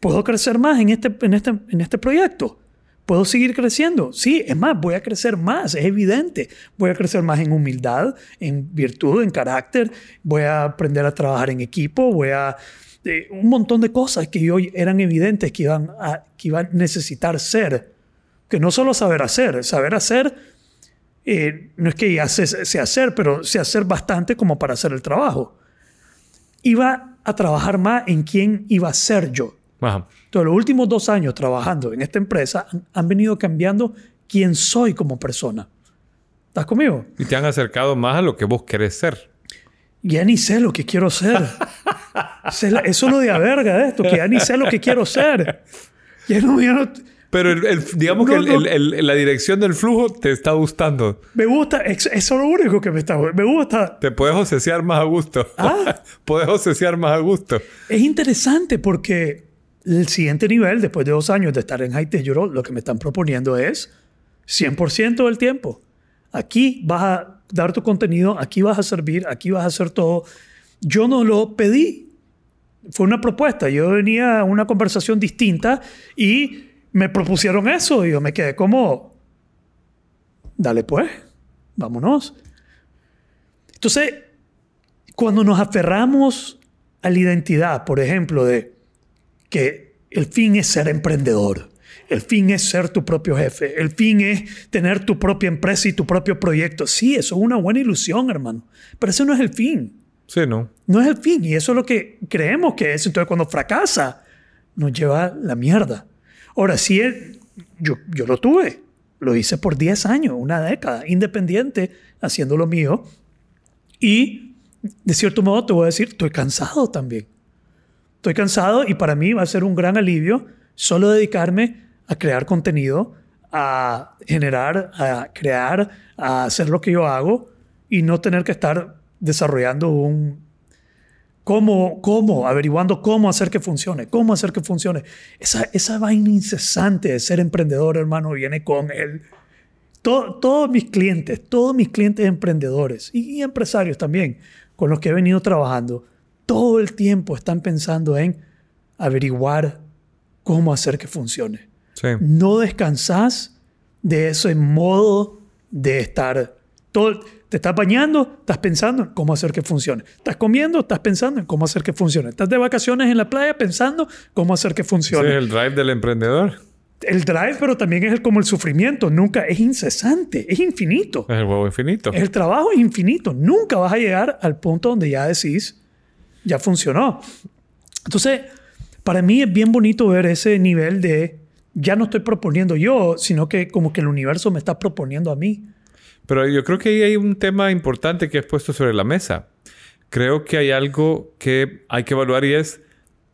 [SPEAKER 1] ¿puedo crecer más en este, en este, en este proyecto? ¿Puedo seguir creciendo? Sí, es más, voy a crecer más, es evidente. Voy a crecer más en humildad, en virtud, en carácter. Voy a aprender a trabajar en equipo. Voy a... eh, un montón de cosas que hoy eran evidentes que iban, a, que iban a necesitar ser. Que no solo saber hacer, saber hacer eh, no es que ya sé, hacer, pero sé hacer bastante como para hacer el trabajo. Iba a trabajar más en quién iba a ser yo.
[SPEAKER 2] Ajá.
[SPEAKER 1] Entonces, los últimos dos años trabajando en esta empresa han, han venido cambiando quién soy como persona. ¿Estás conmigo?
[SPEAKER 2] Y te han acercado más a lo que vos querés ser.
[SPEAKER 1] Ya ni sé lo que quiero ser. La- Eso es lo de a verga de esto, que ya ni sé lo que quiero ser. Ya no, ya no-
[SPEAKER 2] Pero el- el- digamos
[SPEAKER 1] No,
[SPEAKER 2] que el- la dirección del flujo te está gustando.
[SPEAKER 1] me gusta, es- eso es lo único que me está... Me gusta.
[SPEAKER 2] Te puedes osesear más a gusto.
[SPEAKER 1] Ah.
[SPEAKER 2] puedes osesear más a gusto.
[SPEAKER 1] Es interesante porque el siguiente nivel, después de dos años de estar en High Digital, lo que me están proponiendo es 100% del tiempo. Aquí vas a dar tu contenido, aquí vas a servir, aquí vas a hacer todo. Yo no lo pedí. Fue una propuesta. Yo venía a una conversación distinta y me propusieron eso. Y yo me quedé como, dale pues, vámonos. Entonces, cuando nos aferramos a la identidad, por ejemplo, de que el fin es ser emprendedor, el fin es ser tu propio jefe, el fin es tener tu propia empresa y tu propio proyecto. Sí, eso es una buena ilusión, hermano, pero eso no es el fin.
[SPEAKER 2] Sí, ¿no?
[SPEAKER 1] No es el fin y eso es lo que creemos que es. Entonces, cuando fracasa, nos lleva la mierda. Ahora, sí, él- yo, yo lo tuve. Lo hice por 10 años, una década, independiente, haciendo lo mío. Y, de cierto modo, te voy a decir, estoy cansado también. Estoy cansado y para mí va a ser un gran alivio solo dedicarme a crear contenido, a generar, a crear, a hacer lo que yo hago y no tener que estar desarrollando un... ¿Cómo, cómo, averiguando cómo hacer que funcione, cómo hacer que funcione. Esa, esa vaina incesante de ser emprendedor, hermano, viene con. Todo- todos mis clientes, todos mis clientes emprendedores y, y empresarios también, con los que he venido trabajando, todo el tiempo están pensando en averiguar cómo hacer que funcione.
[SPEAKER 2] Sí.
[SPEAKER 1] No descansas de ese modo de estar. Todo, te estás bañando, estás pensando en cómo hacer que funcione. Estás comiendo, estás pensando en cómo hacer que funcione. Estás de vacaciones en la playa pensando cómo hacer que
[SPEAKER 2] Ese
[SPEAKER 1] funcione.
[SPEAKER 2] es el drive del emprendedor.
[SPEAKER 1] El drive, pero también es el- como el sufrimiento. Nunca es incesante, es infinito.
[SPEAKER 2] Es el huevo infinito.
[SPEAKER 1] El trabajo es infinito. Nunca vas a llegar al punto donde ya decís, ya funcionó. Entonces, para mí es bien bonito ver ese nivel de, ya no estoy proponiendo yo, sino que como que el universo me está proponiendo a mí.
[SPEAKER 2] Pero yo creo que ahí hay un tema importante que has puesto sobre la mesa. Creo que hay algo que hay que evaluar y es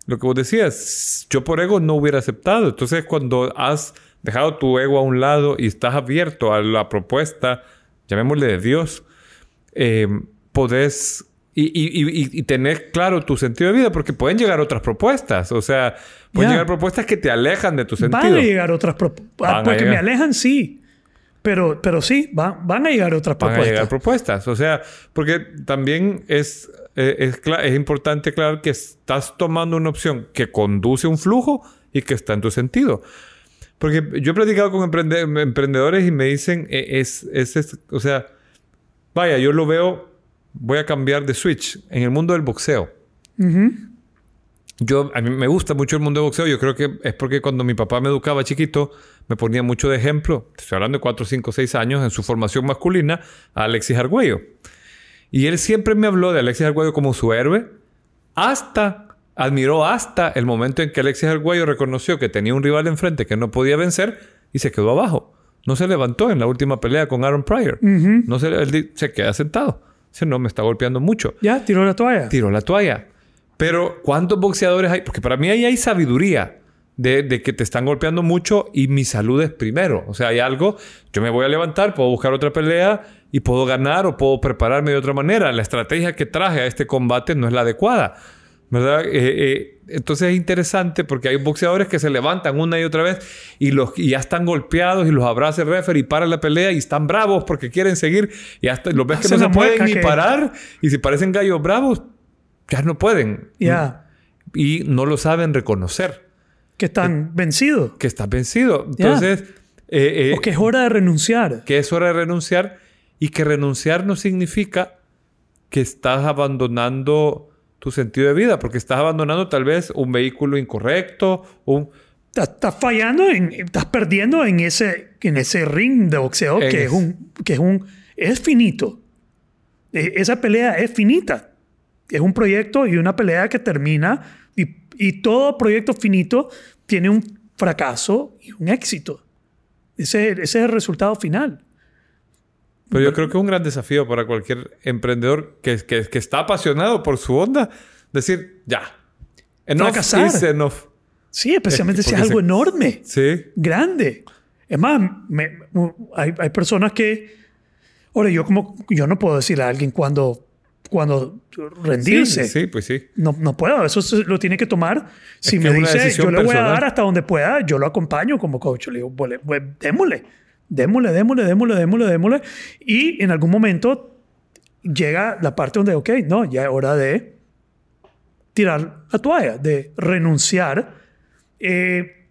[SPEAKER 2] lo que vos decías. Yo por ego no hubiera aceptado. Entonces, cuando has dejado tu ego a un lado y estás abierto a la propuesta, llamémosle de Dios, eh, podés y, y, y, y tener claro tu sentido de vida, porque pueden llegar otras propuestas. O sea, pueden
[SPEAKER 1] Ya.
[SPEAKER 2] llegar propuestas que te alejan de tu sentido.
[SPEAKER 1] Van a llegar otras propuestas. Porque me alejan, sí. Pero, pero sí, van, van a llegar otras
[SPEAKER 2] van a
[SPEAKER 1] propuestas.
[SPEAKER 2] llegar propuestas. O sea, porque también es, eh, es, es importante aclarar que estás tomando una opción que conduce un flujo y que está en tu sentido. Porque yo he platicado con emprende- emprendedores y me dicen, eh, es, es, es- o sea, vaya, yo lo veo, voy a cambiar de switch en el mundo del boxeo. Yo, a mí me gusta mucho el mundo del boxeo. Yo creo que es porque cuando mi papá me educaba chiquito, me ponía mucho de ejemplo, estoy hablando de 4, 5, 6 años, en su formación masculina, a Alexis Argüello. Y él siempre me habló de Alexis Argüello como su héroe, hasta, admiró hasta el momento en que Alexis Arguello reconoció que tenía un rival enfrente que no podía vencer y se quedó abajo. No se levantó en la última pelea con Aaron Pryor. no se, él se queda sentado. Dice, no, me está golpeando mucho.
[SPEAKER 1] Ya, tiró la toalla.
[SPEAKER 2] Tiró la toalla. Pero, ¿cuántos boxeadores hay? Porque para mí ahí hay sabiduría de, de, que te están golpeando mucho y mi salud es primero. O sea, hay algo, yo me voy a levantar, puedo buscar otra pelea y puedo ganar o puedo prepararme de otra manera. La estrategia que traje a este combate no es la adecuada. ¿Verdad? Eh, eh, entonces es interesante porque hay boxeadores que se levantan una y otra vez y, los, y ya están golpeados y los abraza el referee y para la pelea y están bravos porque quieren seguir y hasta los ves que no se pueden ni parar y si parecen gallos bravos, ya no pueden.
[SPEAKER 1] Ya.
[SPEAKER 2] Y no lo saben reconocer.
[SPEAKER 1] Que están vencidos.
[SPEAKER 2] Que están vencidos. Entonces...
[SPEAKER 1] Eh, o que es hora de renunciar.
[SPEAKER 2] Que es hora de renunciar y que renunciar no significa que estás abandonando tu sentido de vida, porque estás abandonando tal vez un vehículo incorrecto, un...
[SPEAKER 1] Estás, fallando, en, estás perdiendo en ese, en ese ring de boxeo que es, un, que es un... Es finito. E, esa pelea es finita. Es un proyecto y una pelea que termina y, y todo proyecto finito tiene un fracaso y un éxito. Ese, ese es el resultado final.
[SPEAKER 2] Pero yo creo que es un gran desafío para cualquier emprendedor que, que, que está apasionado por su onda. Decir, ya.
[SPEAKER 1] Enough is enough. Sí, especialmente si es algo enorme.
[SPEAKER 2] Sí.
[SPEAKER 1] Grande. Es más, hay, hay, personas que... Ahora, yo como... Yo no puedo decirle a alguien cuando... Cuando rendirse.
[SPEAKER 2] Sí, sí pues sí.
[SPEAKER 1] No, no puedo. Eso lo tiene que tomar. Si me dice, yo le voy a dar hasta donde pueda, yo lo acompaño como coach. Le digo, pues, démosle démosle, démosle, démosle, démosle, démosle. Y en algún momento llega la parte donde, ok, no, ya es hora de tirar la toalla, de renunciar eh,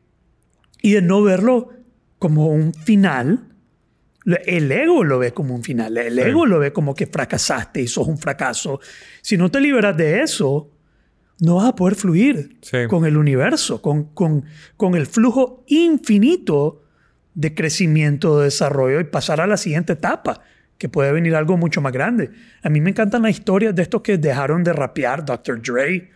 [SPEAKER 1] y de no verlo como un final. El ego lo ve como un final, el ego lo ve como que fracasaste y sos un fracaso. Si no te liberas de eso, no vas a poder fluir con el universo, con, con, con el flujo infinito de crecimiento, de desarrollo y pasar a la siguiente etapa, que puede venir algo mucho más grande. A mí me encantan las historias de estos que dejaron de rapear, Dr. Dre.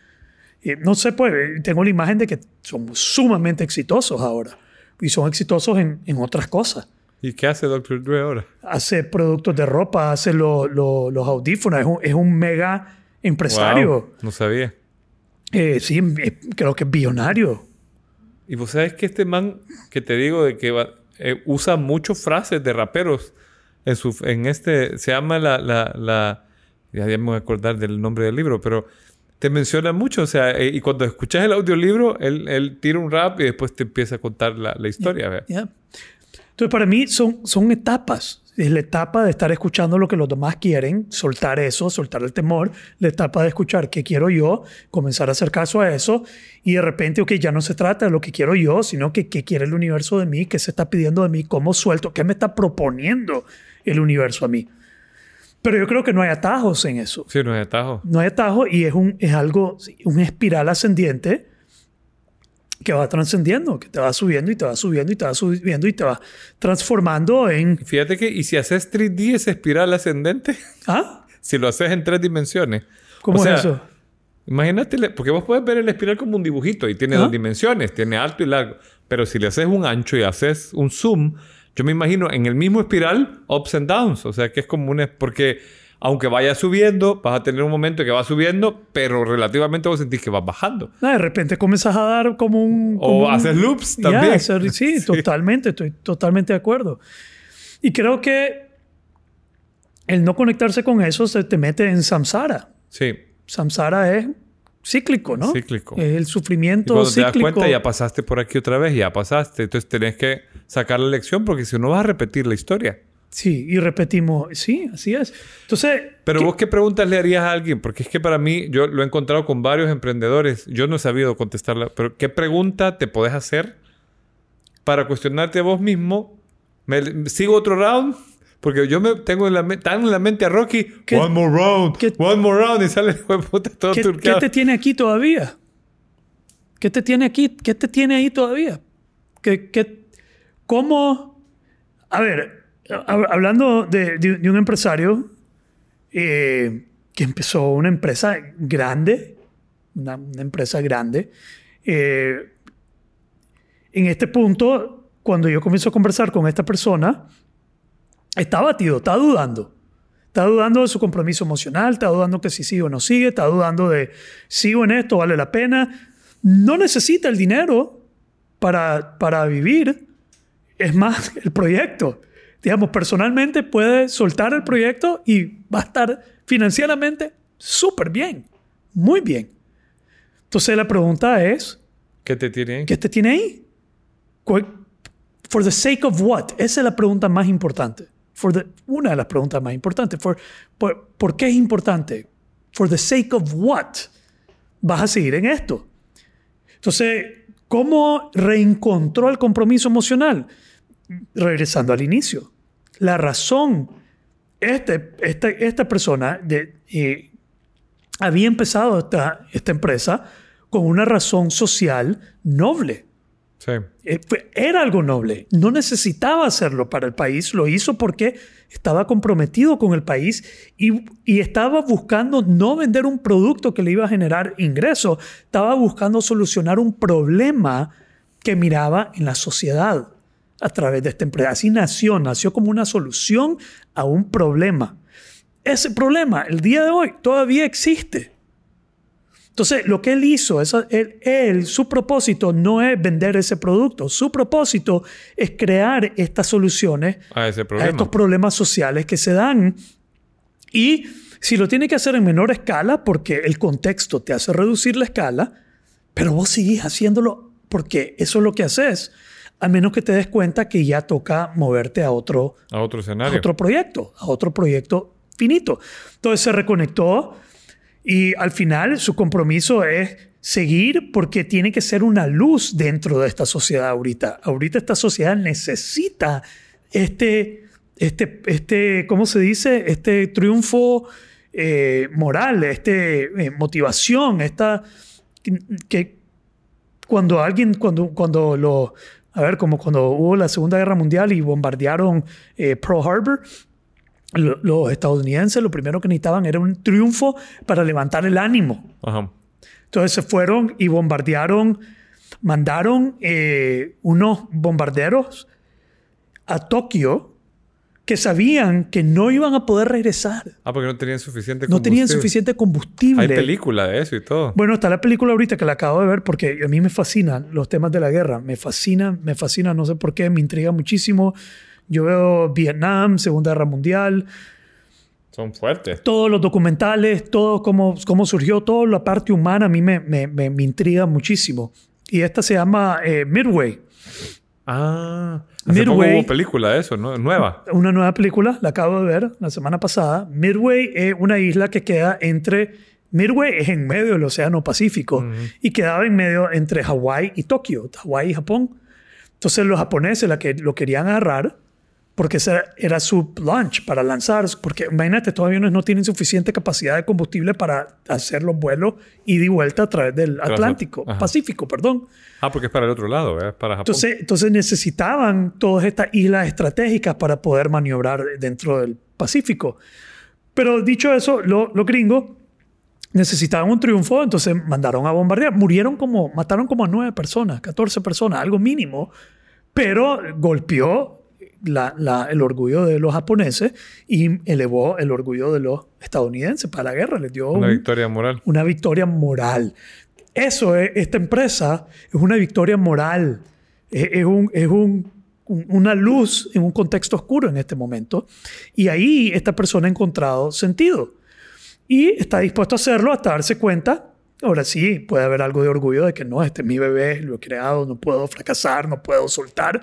[SPEAKER 1] no sé, pues tengo la imagen de que son sumamente exitosos ahora y son exitosos en, en otras cosas.
[SPEAKER 2] ¿Y qué hace Dr. Dre ahora?
[SPEAKER 1] Hace productos de ropa, hace los audífonos, es un, es un, mega empresario.
[SPEAKER 2] no sabía.
[SPEAKER 1] Eh, sí, creo que es billonario.
[SPEAKER 2] Y vos sabes que este man que te digo de que va, eh, usa muchas frases de raperos en, su, en este, se llama la, la, la, ya me voy a acordar del nombre del libro, pero te menciona mucho, o sea, eh, y cuando escuchas el audiolibro, él, él tira un rap y después te empieza a contar la, la historia.
[SPEAKER 1] Entonces, para mí son, son etapas. Es la etapa de estar escuchando lo que los demás quieren, soltar eso, soltar el temor, la etapa de escuchar qué quiero yo, comenzar a hacer caso a eso y de repente, ok, ya no se trata de lo que quiero yo, sino que qué quiere el universo de mí, qué se está pidiendo de mí, cómo suelto, qué me está proponiendo el universo a mí. Pero yo creo que no hay atajos en eso.
[SPEAKER 2] Sí, no hay atajos.
[SPEAKER 1] No hay atajos y es, un, es algo, un espiral ascendiente que va trascendiendo, que te va subiendo y te va subiendo y te va subiendo y te va transformando en...
[SPEAKER 2] Fíjate que, ¿y si haces 3D es espiral ascendente?
[SPEAKER 1] ¿Ah?
[SPEAKER 2] si lo haces en tres dimensiones.
[SPEAKER 1] ¿Cómo es eso?
[SPEAKER 2] Imagínate, porque vos puedes ver el espiral como un dibujito y tiene dos dimensiones, tiene alto y largo. Pero si le haces un ancho y haces un zoom, yo me imagino en el mismo espiral, ups and downs. O sea, que es como un... Porque aunque vaya subiendo, vas a tener un momento que va subiendo, pero relativamente vos sentís que vas bajando.
[SPEAKER 1] Ah, de repente comienzas a dar como un...
[SPEAKER 2] o haces loops también.
[SPEAKER 1] sí, totalmente, estoy totalmente de acuerdo. Y creo que el no conectarse con eso se te mete en samsara.
[SPEAKER 2] Sí.
[SPEAKER 1] Samsara es cíclico, ¿no?
[SPEAKER 2] Cíclico.
[SPEAKER 1] Es el sufrimiento
[SPEAKER 2] y cuando
[SPEAKER 1] cíclico.
[SPEAKER 2] te das cuenta, ya pasaste por aquí otra vez, ya pasaste. Entonces tenés que sacar la lección porque si no vas a repetir la historia.
[SPEAKER 1] Sí, y repetimos, sí, así es. Entonces...
[SPEAKER 2] Pero vos qué preguntas le harías a alguien? Porque es que para mí, yo lo he encontrado con varios emprendedores, yo no he sabido contestarla, pero ¿qué pregunta te podés hacer para cuestionarte a vos mismo? ¿Me, ¿Sigo otro round? Porque yo me tengo en la, tan en la mente a Rocky, one more round, one more round, y sale puta todo
[SPEAKER 1] ¿qué, ¿Qué te tiene aquí todavía? ¿Qué te tiene aquí? ¿Qué te tiene ahí todavía? ¿Qué, qué, ¿Cómo? A ver, hablando de, un empresario eh, que empezó una empresa grande, una, una empresa grande. Eh, en este punto, cuando yo comienzo a conversar con esta persona, está batido, está dudando. Está dudando de su compromiso emocional, está dudando que si sigue o no sigue, está dudando de sigo en esto, vale la pena. No necesita el dinero para, para vivir, es más el proyecto. Digamos, personalmente puede soltar el proyecto y va a estar financieramente súper bien, muy bien. Entonces la pregunta es,
[SPEAKER 2] ¿Qué te tiene ahí?
[SPEAKER 1] ¿qué te tiene ahí? ¿Cuál- For the sake of what? Esa es la pregunta más importante. For the- una de las preguntas más importantes. For- por, ¿Por qué es importante? For the sake of what? Vas a seguir en esto. Entonces, ¿cómo reencontró el compromiso emocional? Regresando al inicio. La razón, este, esta, esta persona de, eh, había empezado esta, esta empresa con una razón social noble.
[SPEAKER 2] Sí.
[SPEAKER 1] Eh, Era algo noble. No necesitaba hacerlo para el país. Lo hizo porque estaba comprometido con el país y, y estaba buscando no vender un producto que le iba a generar ingresos. Estaba buscando solucionar un problema que miraba en la sociedad a través de esta empresa. Así nació. Nació como una solución a un problema. Ese problema, el día de hoy, todavía existe. Entonces, lo que él hizo, eso- él, él, su propósito no es vender ese producto, su propósito es crear estas soluciones
[SPEAKER 2] A ese
[SPEAKER 1] a estos problemas sociales que se dan. Y si lo tiene que hacer en menor escala, porque el contexto te hace reducir la escala, pero vos seguís haciéndolo porque eso es lo que haces, a menos que te des cuenta que ya toca moverte a otro,
[SPEAKER 2] A otro
[SPEAKER 1] a
[SPEAKER 2] escenario.
[SPEAKER 1] otro proyecto, a otro proyecto finito. Entonces se reconectó y al final su compromiso es seguir porque tiene que ser una luz dentro de esta sociedad ahorita. Ahorita esta sociedad necesita este, este, este ¿cómo se dice? Este triunfo eh, moral, este eh, motivación, esta que, que cuando alguien, cuando, cuando lo, a ver, como cuando hubo la Segunda Guerra Mundial y bombardearon eh, Pearl Harbor, lo- los estadounidenses lo primero que necesitaban era un triunfo para levantar el ánimo.
[SPEAKER 2] Ajá.
[SPEAKER 1] Entonces se fueron y bombardearon, mandaron eh, unos bombarderos a Tokio que sabían que no iban a poder regresar.
[SPEAKER 2] Ah, porque no tenían suficiente
[SPEAKER 1] No tenían
[SPEAKER 2] combustible.
[SPEAKER 1] suficiente combustible.
[SPEAKER 2] Hay película de eso y todo.
[SPEAKER 1] Bueno, está la película ahorita que la acabo de ver porque a mí me fascinan los temas de la guerra. Me fascina, me fascina, no sé por qué, me intriga muchísimo. Yo veo Vietnam, Segunda Guerra Mundial,
[SPEAKER 2] Son fuertes.
[SPEAKER 1] todos los documentales, todo cómo, cómo surgió, toda la parte humana a mí me, me, me, me intriga muchísimo. Y esta se llama eh, Midway,
[SPEAKER 2] Ah. Hace poco hubo película de eso, ¿no? Nueva.
[SPEAKER 1] una nueva película, la acabo de ver la semana pasada. Midway es una isla que queda entre... Midway es en medio del Océano Pacífico y quedaba en medio entre Hawái y Tokio, Hawái y Japón. Entonces los japoneses la que, lo querían agarrar porque ese era su launch para lanzar, porque imagínate, estos aviones no tienen suficiente capacidad de combustible para hacer los vuelos ida y vuelta a través del Atlántico,
[SPEAKER 2] Ajá.
[SPEAKER 1] Pacífico, perdón.
[SPEAKER 2] Ah, porque es para el otro lado, ¿eh? es para Japón.
[SPEAKER 1] Entonces, entonces necesitaban todas estas islas estratégicas para poder maniobrar dentro del Pacífico. Pero dicho eso, lo- los gringos necesitaban un triunfo, entonces mandaron a bombardear. Murieron como, mataron como a nueve personas, 14 personas, algo mínimo, pero golpeó la- la- el orgullo de los japoneses y elevó el orgullo de los estadounidenses para la guerra. Les dio
[SPEAKER 2] Una
[SPEAKER 1] un-
[SPEAKER 2] victoria moral.
[SPEAKER 1] una victoria moral. Eso es, esta empresa es una victoria moral. Es, es un, es un- un- una luz en un contexto oscuro en este momento. Y ahí esta persona ha encontrado sentido. Y está dispuesto a hacerlo hasta darse cuenta. Ahora sí, puede haber algo de orgullo de que no, este es mi bebé, lo he creado, no puedo fracasar, no puedo soltar.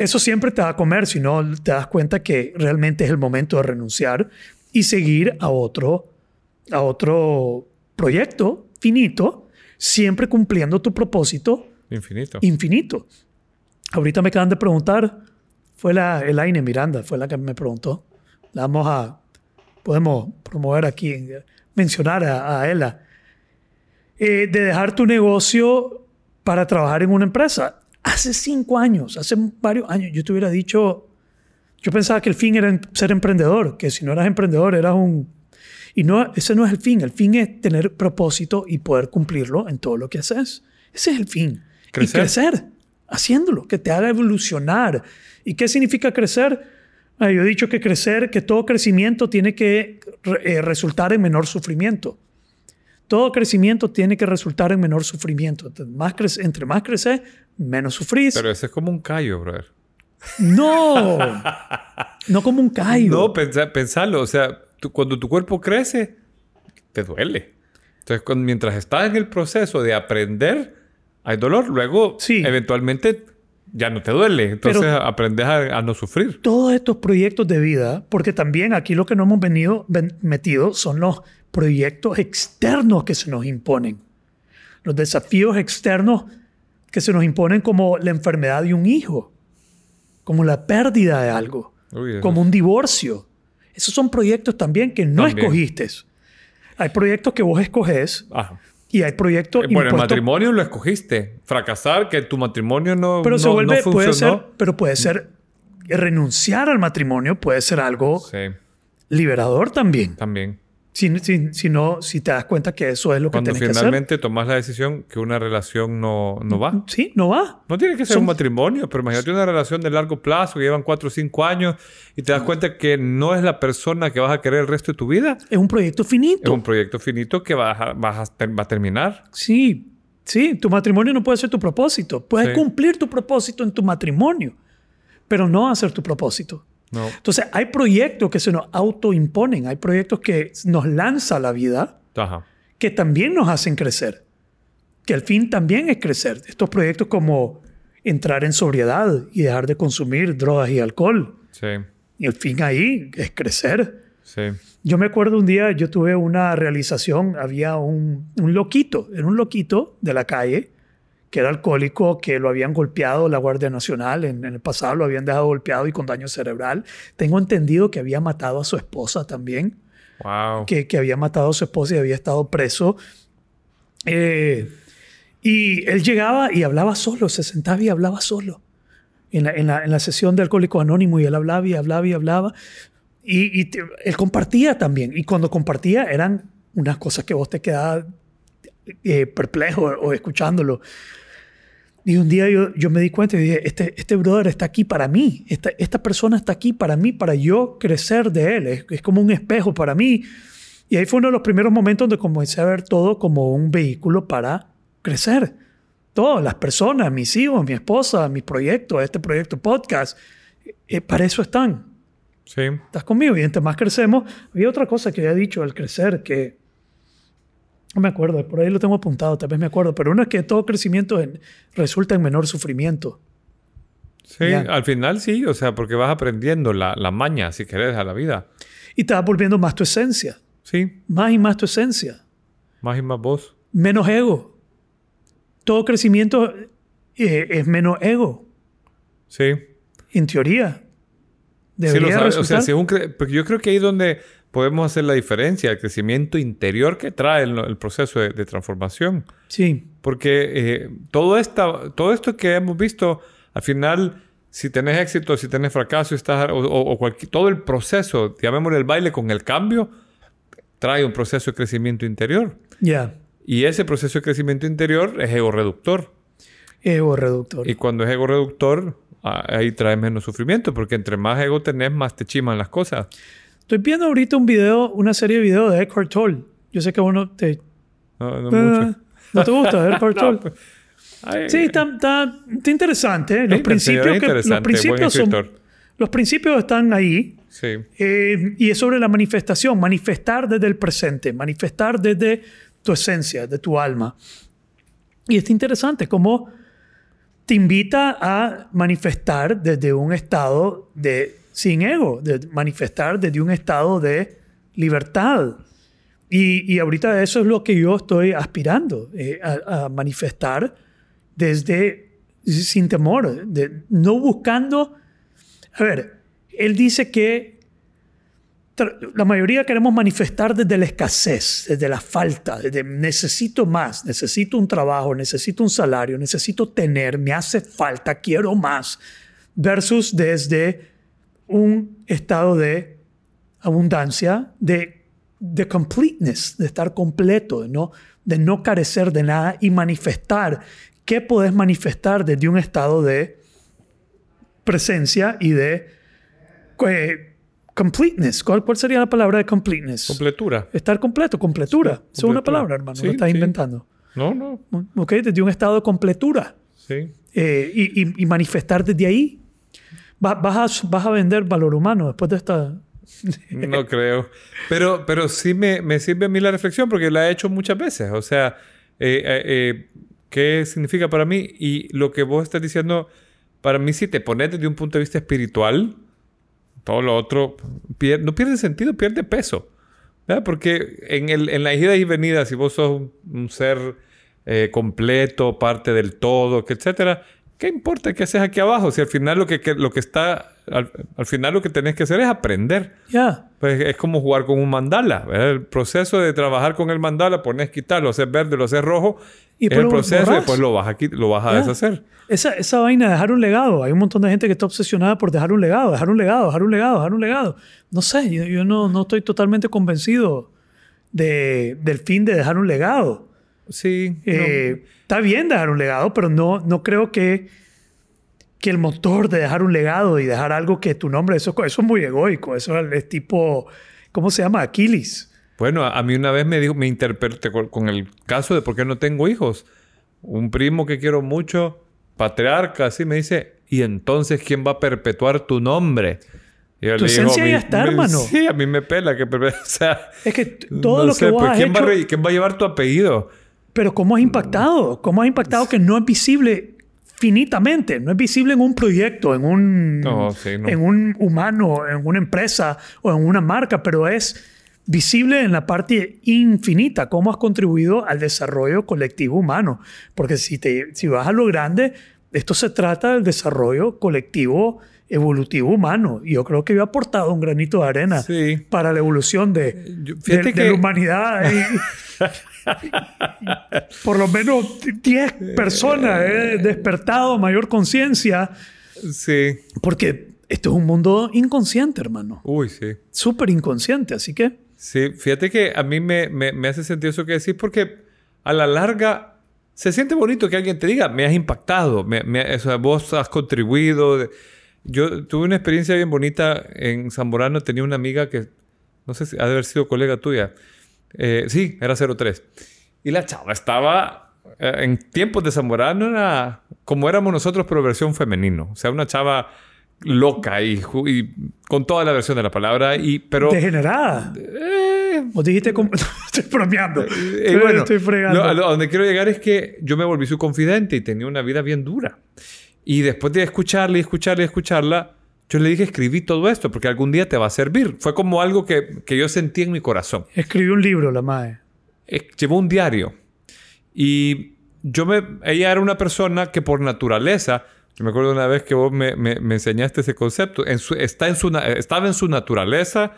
[SPEAKER 1] Eso siempre te va a comer si no te das cuenta que realmente es el momento de renunciar y seguir a otro, a otro proyecto finito, siempre cumpliendo tu propósito
[SPEAKER 2] Infinito.
[SPEAKER 1] infinito. Ahorita me acaban de preguntar, fue la Elaine Miranda, fue la que me preguntó. La vamos a, podemos promover aquí, mencionar a, a ella. Eh, de dejar tu negocio para trabajar en una empresa. Hace cinco años, hace varios años, yo te hubiera dicho, yo pensaba que el fin era em- ser emprendedor, que si no eras emprendedor eras un, Y no, ese no es el fin. El fin es tener propósito y poder cumplirlo en todo lo que haces. Ese es el fin.
[SPEAKER 2] Crecer.
[SPEAKER 1] Y crecer, haciéndolo, que te haga evolucionar. ¿Y qué significa crecer? Ah, yo he dicho que crecer, que todo crecimiento tiene que eh, resultar en menor sufrimiento. Todo crecimiento tiene que resultar en menor sufrimiento. Entre más, crece, entre más creces, menos sufrís.
[SPEAKER 2] Pero ese es como un callo, brother.
[SPEAKER 1] No, no como un callo.
[SPEAKER 2] No, pensa- pensalo. O sea, tú- cuando tu cuerpo crece, te duele. Entonces, cuando- mientras estás en el proceso de aprender, hay dolor. Luego,
[SPEAKER 1] Sí.
[SPEAKER 2] eventualmente, ya no te duele. Entonces,
[SPEAKER 1] Pero-
[SPEAKER 2] aprendes a, a no sufrir.
[SPEAKER 1] Todos estos proyectos de vida, porque también aquí lo que no hemos venido ven- metido son los proyectos externos que se nos imponen. Los desafíos externos que se nos imponen como la enfermedad de un hijo, como la pérdida de algo,
[SPEAKER 2] Uy, eso
[SPEAKER 1] como un divorcio. Esos son proyectos también que no
[SPEAKER 2] También.
[SPEAKER 1] escogiste. Hay proyectos que vos escoges
[SPEAKER 2] Ajá.
[SPEAKER 1] y hay proyectos
[SPEAKER 2] Eh, Bueno, el
[SPEAKER 1] impuestos
[SPEAKER 2] matrimonio lo escogiste. Fracasar, que tu matrimonio no,
[SPEAKER 1] Pero
[SPEAKER 2] no,
[SPEAKER 1] se vuelve,
[SPEAKER 2] no
[SPEAKER 1] puede ser, pero puede ser renunciar al matrimonio, puede ser algo
[SPEAKER 2] Sí,
[SPEAKER 1] liberador también.
[SPEAKER 2] también.
[SPEAKER 1] Si, si, si no, si te das cuenta que eso es lo que tienes que hacer.
[SPEAKER 2] finalmente tomas la decisión que una relación no, no va.
[SPEAKER 1] Sí, no va.
[SPEAKER 2] No tiene que ser
[SPEAKER 1] Son-
[SPEAKER 2] un matrimonio, pero imagínate una relación de largo plazo que llevan 4 o 5 años y te das cuenta que no es la persona que vas a querer el resto de tu vida.
[SPEAKER 1] Es un proyecto
[SPEAKER 2] Es
[SPEAKER 1] finito.
[SPEAKER 2] un proyecto finito que vas a- vas a ter- va a terminar.
[SPEAKER 1] Sí, sí. Tu matrimonio no puede ser tu propósito. Puedes
[SPEAKER 2] Sí.
[SPEAKER 1] cumplir tu propósito en tu matrimonio, pero no va a ser tu propósito.
[SPEAKER 2] No.
[SPEAKER 1] Entonces, hay proyectos que se nos autoimponen. Hay proyectos que nos lanza la vida
[SPEAKER 2] Ajá.
[SPEAKER 1] que también nos hacen crecer. Que el fin también es crecer. Estos proyectos como entrar en sobriedad y dejar de consumir drogas y alcohol.
[SPEAKER 2] Sí,
[SPEAKER 1] Y el fin ahí es crecer.
[SPEAKER 2] sí.
[SPEAKER 1] Yo me acuerdo un día, yo tuve una realización, había un, un loquito, era un loquito de la calle, que era alcohólico, que lo habían golpeado la Guardia Nacional, en, en el pasado lo habían dejado golpeado y con daño cerebral. Tengo entendido que había matado a su esposa también,
[SPEAKER 2] Wow.
[SPEAKER 1] que, que había matado a su esposa y había estado preso. Eh, y él llegaba y hablaba solo, se sentaba y hablaba solo. En la, en la- en la sesión de Alcohólicos Anónimos y él hablaba y hablaba y hablaba. Y, y te- él compartía también. Y cuando compartía eran unas cosas que vos te quedabas eh, perplejo o escuchándolo. Y un día yo, yo me di cuenta y dije, este, este brother está aquí para mí. Esta, esta persona está aquí para mí, para yo crecer de él. Es, es como un espejo para mí. Y ahí fue uno de los primeros momentos donde comencé a ver todo como un vehículo para crecer. Todas las personas, mis hijos, mi esposa, mis proyectos, este proyecto podcast, eh, para eso están.
[SPEAKER 2] Sí.
[SPEAKER 1] ¿Estás conmigo? Y entre más crecemos, había otra cosa que había dicho al crecer que no me acuerdo, por ahí lo tengo apuntado, tal vez me acuerdo, pero uno es que todo crecimiento en- resulta en menor sufrimiento.
[SPEAKER 2] Sí,
[SPEAKER 1] Ya.
[SPEAKER 2] al final sí, o sea, porque vas aprendiendo la, la maña, si querés, a la vida.
[SPEAKER 1] Y te vas volviendo más tu esencia,
[SPEAKER 2] Sí,
[SPEAKER 1] más y más tu esencia,
[SPEAKER 2] más y más vos.
[SPEAKER 1] menos ego. Todo crecimiento eh, es menos ego,
[SPEAKER 2] Sí.
[SPEAKER 1] en teoría.
[SPEAKER 2] Sí, lo
[SPEAKER 1] Debería
[SPEAKER 2] sabes. O sea,
[SPEAKER 1] resultar.
[SPEAKER 2] si es un cre- porque yo creo que ahí es donde podemos hacer la diferencia, el crecimiento interior que trae el, el proceso de, de transformación.
[SPEAKER 1] Sí,
[SPEAKER 2] Porque eh, todo, esta, todo esto que hemos visto, al final, si tenés éxito, si tenés fracaso, estás, o, o- o cualquier- todo el proceso, llamémosle el baile con el cambio, trae un proceso de crecimiento interior.
[SPEAKER 1] ya,
[SPEAKER 2] Y ese proceso de crecimiento interior es ego reductor.
[SPEAKER 1] ego reductor.
[SPEAKER 2] Y cuando es ego reductor, ah, ahí trae menos sufrimiento, porque entre más ego tenés, más te chiman las cosas.
[SPEAKER 1] Estoy viendo ahorita un video, una serie de videos de Eckhart Tolle. Yo sé que uno te...
[SPEAKER 2] No, no
[SPEAKER 1] Ah,
[SPEAKER 2] mucho.
[SPEAKER 1] ¿No te gusta Eckhart
[SPEAKER 2] No,
[SPEAKER 1] Tolle?
[SPEAKER 2] pues, ay,
[SPEAKER 1] Sí, está, está- está interesante. ¿eh? Los
[SPEAKER 2] Sí,
[SPEAKER 1] principios,
[SPEAKER 2] es
[SPEAKER 1] que, los
[SPEAKER 2] interesante,
[SPEAKER 1] principios son, los principios están ahí.
[SPEAKER 2] Sí.
[SPEAKER 1] eh, y es sobre la manifestación, manifestar desde el presente, manifestar desde tu esencia, de tu alma. Y está interesante cómo te invita a manifestar desde un estado de sin ego, de manifestar desde un estado de libertad. Y, y ahorita eso es lo que yo estoy aspirando, eh, a, a manifestar desde sin temor, de, no buscando... A ver, él dice que la mayoría queremos manifestar desde la escasez, desde la falta, desde necesito más, necesito un trabajo, necesito un salario, necesito tener, me hace falta, quiero más, versus desde un estado de abundancia, de de completeness, de estar completo, de no, de no carecer de nada y manifestar. ¿Qué podés manifestar desde un estado de presencia y de eh, completeness? ¿Cuál, ¿Cuál, sería la palabra de completeness?
[SPEAKER 2] Completura.
[SPEAKER 1] Estar completo, completura. es una palabra, hermano,
[SPEAKER 2] Sí,
[SPEAKER 1] lo estás
[SPEAKER 2] sí.
[SPEAKER 1] inventando.
[SPEAKER 2] No, no.
[SPEAKER 1] ¿Ok? Desde un estado de completura.
[SPEAKER 2] Sí.
[SPEAKER 1] Eh, y, y- y manifestar desde ahí. Va- vas, a, vas a vender valor humano después de esta...
[SPEAKER 2] No creo. Pero, pero sí me, me sirve a mí la reflexión porque la he hecho muchas veces. O sea, eh, eh, eh, ¿qué significa para mí? Y lo que vos estás diciendo, para mí, si te pones desde un punto de vista espiritual, todo lo otro pier- no pierde sentido, pierde peso. ¿verdad? Porque en, el, en la ida y venida, si vos sos un, un ser eh, completo, parte del todo, que etcétera, ¿qué importa qué haces aquí abajo? Si al final lo que, que- lo que está, al, al final lo que tenés que hacer es aprender.
[SPEAKER 1] Ya.
[SPEAKER 2] Pues es como jugar con un mandala. ¿verdad? El proceso de trabajar con el mandala, pones quitar, lo haces verde, lo haces rojo.
[SPEAKER 1] Y
[SPEAKER 2] el proceso y después lo vas a, lo vas a deshacer.
[SPEAKER 1] Esa, esa vaina de dejar un legado. Hay un montón de gente que está obsesionada por dejar un legado, dejar un legado, dejar un legado, dejar un legado. No sé, yo, yo no, no estoy totalmente convencido de, del fin de dejar un legado.
[SPEAKER 2] Sí. no.
[SPEAKER 1] Eh, Está bien dejar un legado, pero no, no creo que, que el motor de dejar un legado y dejar algo que tu nombre, eso, eso es muy egoico. Eso es tipo, ¿cómo se llama? Aquiles.
[SPEAKER 2] Bueno, a a mí una vez me dijo, me interpreté con, con el caso de por qué no tengo hijos. Un primo que quiero mucho, patriarca, así me dice, ¿y entonces quién va a perpetuar tu nombre? Y yo
[SPEAKER 1] Tu esencia
[SPEAKER 2] "Mi-
[SPEAKER 1] ya está,
[SPEAKER 2] mi-
[SPEAKER 1] hermano".
[SPEAKER 2] Sí, a mí me pela que O sea,
[SPEAKER 1] Es que todo
[SPEAKER 2] no
[SPEAKER 1] lo
[SPEAKER 2] sé,
[SPEAKER 1] que vos
[SPEAKER 2] pues,
[SPEAKER 1] has
[SPEAKER 2] ¿quién, va a ¿quién va a llevar tu apellido?
[SPEAKER 1] Pero ¿cómo has impactado? ¿Cómo has impactado que no es visible finitamente? No es visible en un proyecto, en un,
[SPEAKER 2] No, sí, no.
[SPEAKER 1] en un humano, en una empresa o en una marca, pero es visible en la parte infinita. ¿Cómo has contribuido al desarrollo colectivo humano? Porque si, te, si vas a lo grande, esto se trata del desarrollo colectivo evolutivo humano. Y yo creo que yo he aportado un granito de arena
[SPEAKER 2] Sí.
[SPEAKER 1] para la evolución de,
[SPEAKER 2] Yo-
[SPEAKER 1] de-
[SPEAKER 2] fíjate
[SPEAKER 1] de
[SPEAKER 2] que-
[SPEAKER 1] la humanidad. y- por lo menos 10 personas he despertado mayor conciencia
[SPEAKER 2] Sí.
[SPEAKER 1] porque esto es un mundo inconsciente, hermano.
[SPEAKER 2] Uy, sí.
[SPEAKER 1] Súper inconsciente, así que
[SPEAKER 2] Sí, fíjate que a mí me, me- me hace sentido eso que decís porque a la larga se siente bonito que alguien te diga, me has impactado, me, me- o sea, vos has contribuido. Yo tuve una experiencia bien bonita en Zamorano, tenía una amiga que, no sé si ha de haber sido colega tuya. Eh, sí, era 03. Y la chava estaba, eh, en tiempos de Zamorano, era como éramos nosotros, pero versión femenino. O sea, una chava loca y, y con toda la versión de la palabra, y, pero...
[SPEAKER 1] degenerada.
[SPEAKER 2] eh,
[SPEAKER 1] Vos dijiste como... estoy bromeando.
[SPEAKER 2] eh, bueno,
[SPEAKER 1] estoy fregando.
[SPEAKER 2] lo- a donde quiero llegar es que yo me volví su confidente y tenía una vida bien dura. Y después de escucharla y escucharla y escucharla, yo le dije, escribí todo esto porque algún día te va a servir. Fue como algo que, que yo sentí en mi corazón.
[SPEAKER 1] Escribió un libro, la madre.
[SPEAKER 2] Eh, llevó un diario. Y yo me... Ella era una persona que por naturaleza... Yo me acuerdo una vez que vos me, me- me enseñaste ese concepto. En su- está en su, estaba en su naturaleza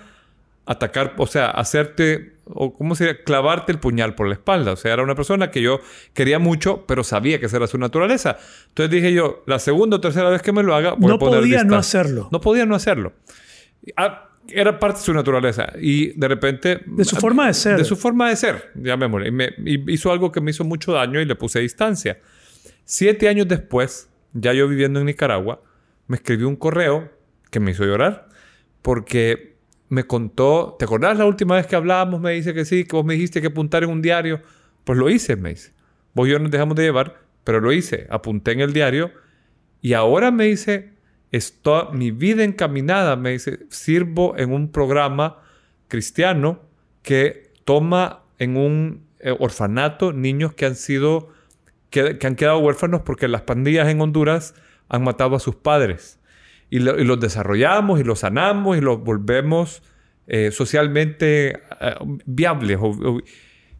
[SPEAKER 2] atacar, o sea, hacerte, o cómo sería, clavarte el puñal por la espalda. O sea, era una persona que yo quería mucho, pero sabía que esa era su naturaleza. Entonces dije yo, la segunda o tercera vez que me lo haga, voy
[SPEAKER 1] No
[SPEAKER 2] a poner
[SPEAKER 1] podía no hacerlo.
[SPEAKER 2] No podía no hacerlo. Ah, era parte de su naturaleza. Y de repente...
[SPEAKER 1] De su forma de ser.
[SPEAKER 2] De su forma de ser, llamémosle. Y, me, y hizo algo que me hizo mucho daño y le puse distancia. Siete años después, ya yo viviendo en Nicaragua, me escribió un correo que me hizo llorar porque me contó, ¿te acordás la última vez que hablábamos? Me dice que sí, que vos me dijiste que apuntar en un diario. Pues lo hice, me dice. Vos y yo nos dejamos de llevar, pero lo hice. Apunté en el diario y ahora me dice, está mi vida encaminada, me dice, sirvo en un programa cristiano que toma en un eh, orfanato niños que han sido, que, que han quedado huérfanos porque las pandillas en Honduras han matado a sus padres. Y, lo- y los desarrollamos y los sanamos y los volvemos eh, socialmente eh, viables. O- o-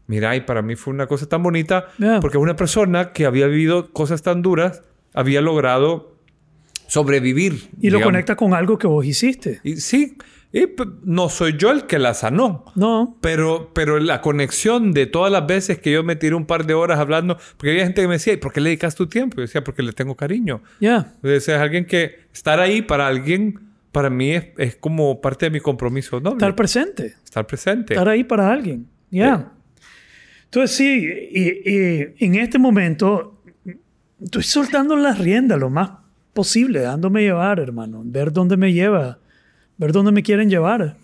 [SPEAKER 2] mira, y para mí fue una cosa tan bonita porque una persona que había vivido cosas tan duras había logrado sobrevivir.
[SPEAKER 1] Y lo conecta con algo que vos hiciste.
[SPEAKER 2] Y sí, y, p- no soy yo el que la sanó.
[SPEAKER 1] No.
[SPEAKER 2] Pero, pero la conexión de todas las veces que yo me tiré un par de horas hablando, porque había gente que me decía, ¿y por qué le dedicas tu tiempo? Yo decía, porque le tengo cariño.
[SPEAKER 1] Ya.
[SPEAKER 2] O sea, es alguien que estar ahí para alguien para mí es, es como parte de mi compromiso noble.
[SPEAKER 1] Estar presente.
[SPEAKER 2] Estar presente.
[SPEAKER 1] Estar ahí para alguien. Ya. Entonces sí, y, y en este momento estoy soltando las riendas lo más posible, dándome llevar, hermano. Ver dónde me lleva, ver dónde me quieren llevar.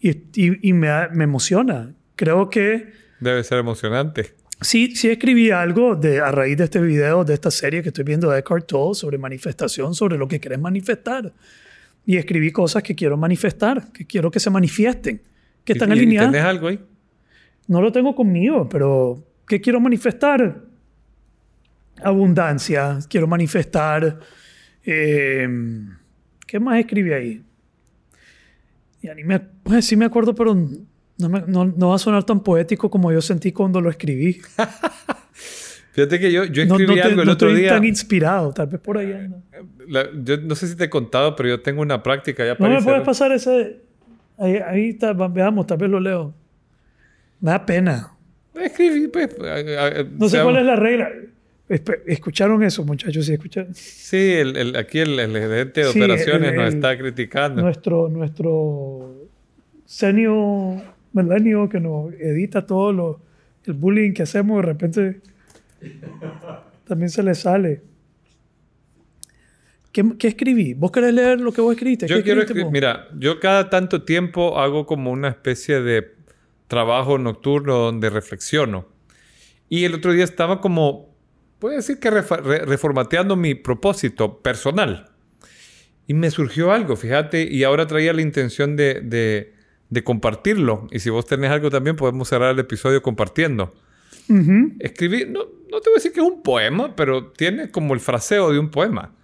[SPEAKER 1] Y, y, y me, me emociona. Creo que
[SPEAKER 2] Debe ser emocionante.
[SPEAKER 1] sí, sí escribí algo de, a raíz de este video, de esta serie que estoy viendo de Eckhart Tolle sobre manifestación, sobre lo que querés manifestar. Y escribí cosas que quiero manifestar, que quiero que se manifiesten, que están
[SPEAKER 2] ¿Y- y
[SPEAKER 1] alineadas.
[SPEAKER 2] ¿Tenés algo ahí?
[SPEAKER 1] No lo tengo conmigo, pero ¿qué quiero manifestar? Abundancia, quiero manifestar... eh, ¿Qué más escribí ahí? Ya ni me, pues sí me acuerdo, pero no, me- no- no va a sonar tan poético como yo sentí cuando lo escribí.
[SPEAKER 2] Fíjate que yo, yo
[SPEAKER 1] No,
[SPEAKER 2] escribí
[SPEAKER 1] no te-
[SPEAKER 2] algo el
[SPEAKER 1] no
[SPEAKER 2] otro
[SPEAKER 1] estoy
[SPEAKER 2] día.
[SPEAKER 1] tan inspirado, tal vez por ahí ando.
[SPEAKER 2] La- yo no sé si te he contado, pero yo tengo una práctica ya
[SPEAKER 1] No
[SPEAKER 2] para
[SPEAKER 1] me
[SPEAKER 2] ir
[SPEAKER 1] puedes pasar ese... Ahí, ahí está, veamos, tal vez lo leo. Me da pena.
[SPEAKER 2] Escribí, pues. eh, eh,
[SPEAKER 1] No sé
[SPEAKER 2] seamos-
[SPEAKER 1] cuál es la regla. ¿Escucharon eso, muchachos? Sí, escucharon.
[SPEAKER 2] Sí, el, el- aquí el, el gerente de
[SPEAKER 1] Sí,
[SPEAKER 2] operaciones nos está criticando.
[SPEAKER 1] nuestro, nuestro senior milenio que nos edita todo lo, el bullying que hacemos, de repente también se le sale. ¿Qué, qué escribí? ¿Vos querés leer lo que vos escribiste?
[SPEAKER 2] Yo
[SPEAKER 1] ¿Qué
[SPEAKER 2] quiero escribir, mira, yo cada tanto tiempo hago como una especie de trabajo nocturno donde reflexiono. Y el otro día estaba como, puedo decir que refa- re- reformateando mi propósito personal. Y me surgió algo, fíjate, y ahora traía la intención de, de- de compartirlo. Y si vos tenés algo también, podemos cerrar el episodio compartiendo.
[SPEAKER 1] Ujú.
[SPEAKER 2] Escribí, no, no te voy a decir que es un poema, pero tiene como el fraseo de un poema.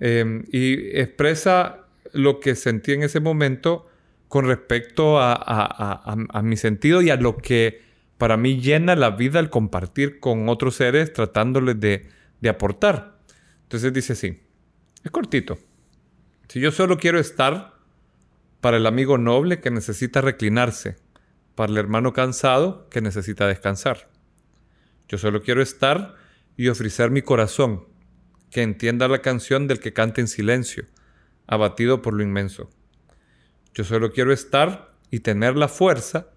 [SPEAKER 2] Eh, y expresa lo que sentí en ese momento con respecto a, a- a- a- a mi sentido y a lo que para mí llena la vida al compartir con otros seres tratándoles de, de aportar. Entonces dice así, es cortito. Si yo solo quiero estar para el amigo noble que necesita reclinarse, para el hermano cansado que necesita descansar. Yo solo quiero estar y ofrecer mi corazón, que entienda la canción del que canta en silencio, abatido por lo inmenso. Yo solo quiero estar y tener la fuerza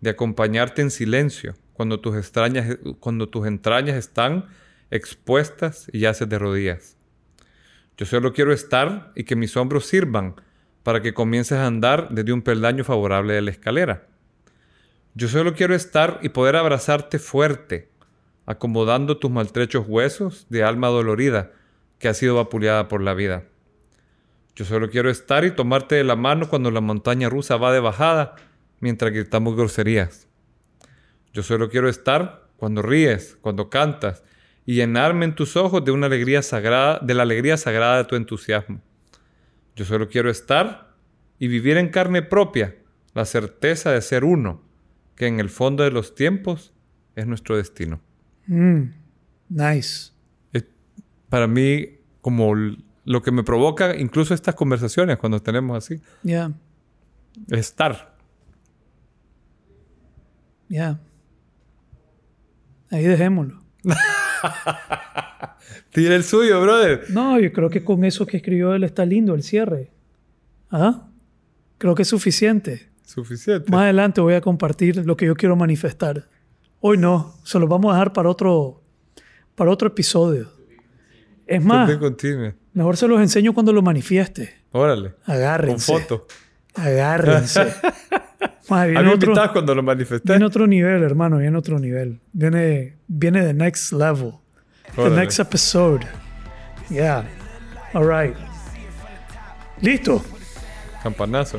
[SPEAKER 2] de acompañarte en silencio cuando tus, extrañas, cuando tus entrañas están expuestas y yaces de rodillas. Yo solo quiero estar y que mis hombros sirvan para que comiences a andar desde un peldaño favorable de la escalera. Yo solo quiero estar y poder abrazarte fuerte, acomodando tus maltrechos huesos de alma dolorida que ha sido vapuleada por la vida. Yo solo quiero estar y tomarte de la mano cuando la montaña rusa va de bajada mientras gritamos groserías. Yo solo quiero estar cuando ríes, cuando cantas y llenarme en tus ojos de una alegría sagrada, de la alegría sagrada de tu entusiasmo. Yo solo quiero estar y vivir en carne propia la certeza de ser uno, que en el fondo de los tiempos es nuestro destino.
[SPEAKER 1] Mm, nice.
[SPEAKER 2] Es para mí como lo que me provoca incluso estas conversaciones cuando tenemos así,
[SPEAKER 1] Ya,
[SPEAKER 2] estar.
[SPEAKER 1] Ya. Ahí dejémoslo.
[SPEAKER 2] Tira el suyo, brother.
[SPEAKER 1] No, yo creo que con eso que escribió él está lindo el cierre. ¿Ah? Creo que es suficiente.
[SPEAKER 2] Suficiente.
[SPEAKER 1] Más adelante voy a compartir lo que yo quiero manifestar. Hoy no, se lo vamos a dejar para otro, para otro episodio. Es más, mejor se los enseño cuando lo manifieste.
[SPEAKER 2] Órale. Con
[SPEAKER 1] Agárrense.
[SPEAKER 2] foto.
[SPEAKER 1] Agárrense. Más,
[SPEAKER 2] A mí me
[SPEAKER 1] otro,
[SPEAKER 2] invitabas cuando lo manifesté.
[SPEAKER 1] viene otro nivel, hermano. Viene otro nivel. Viene, viene the next level. The
[SPEAKER 2] Órale.
[SPEAKER 1] next episode. Yeah. All right. Listo.
[SPEAKER 2] Campanazo.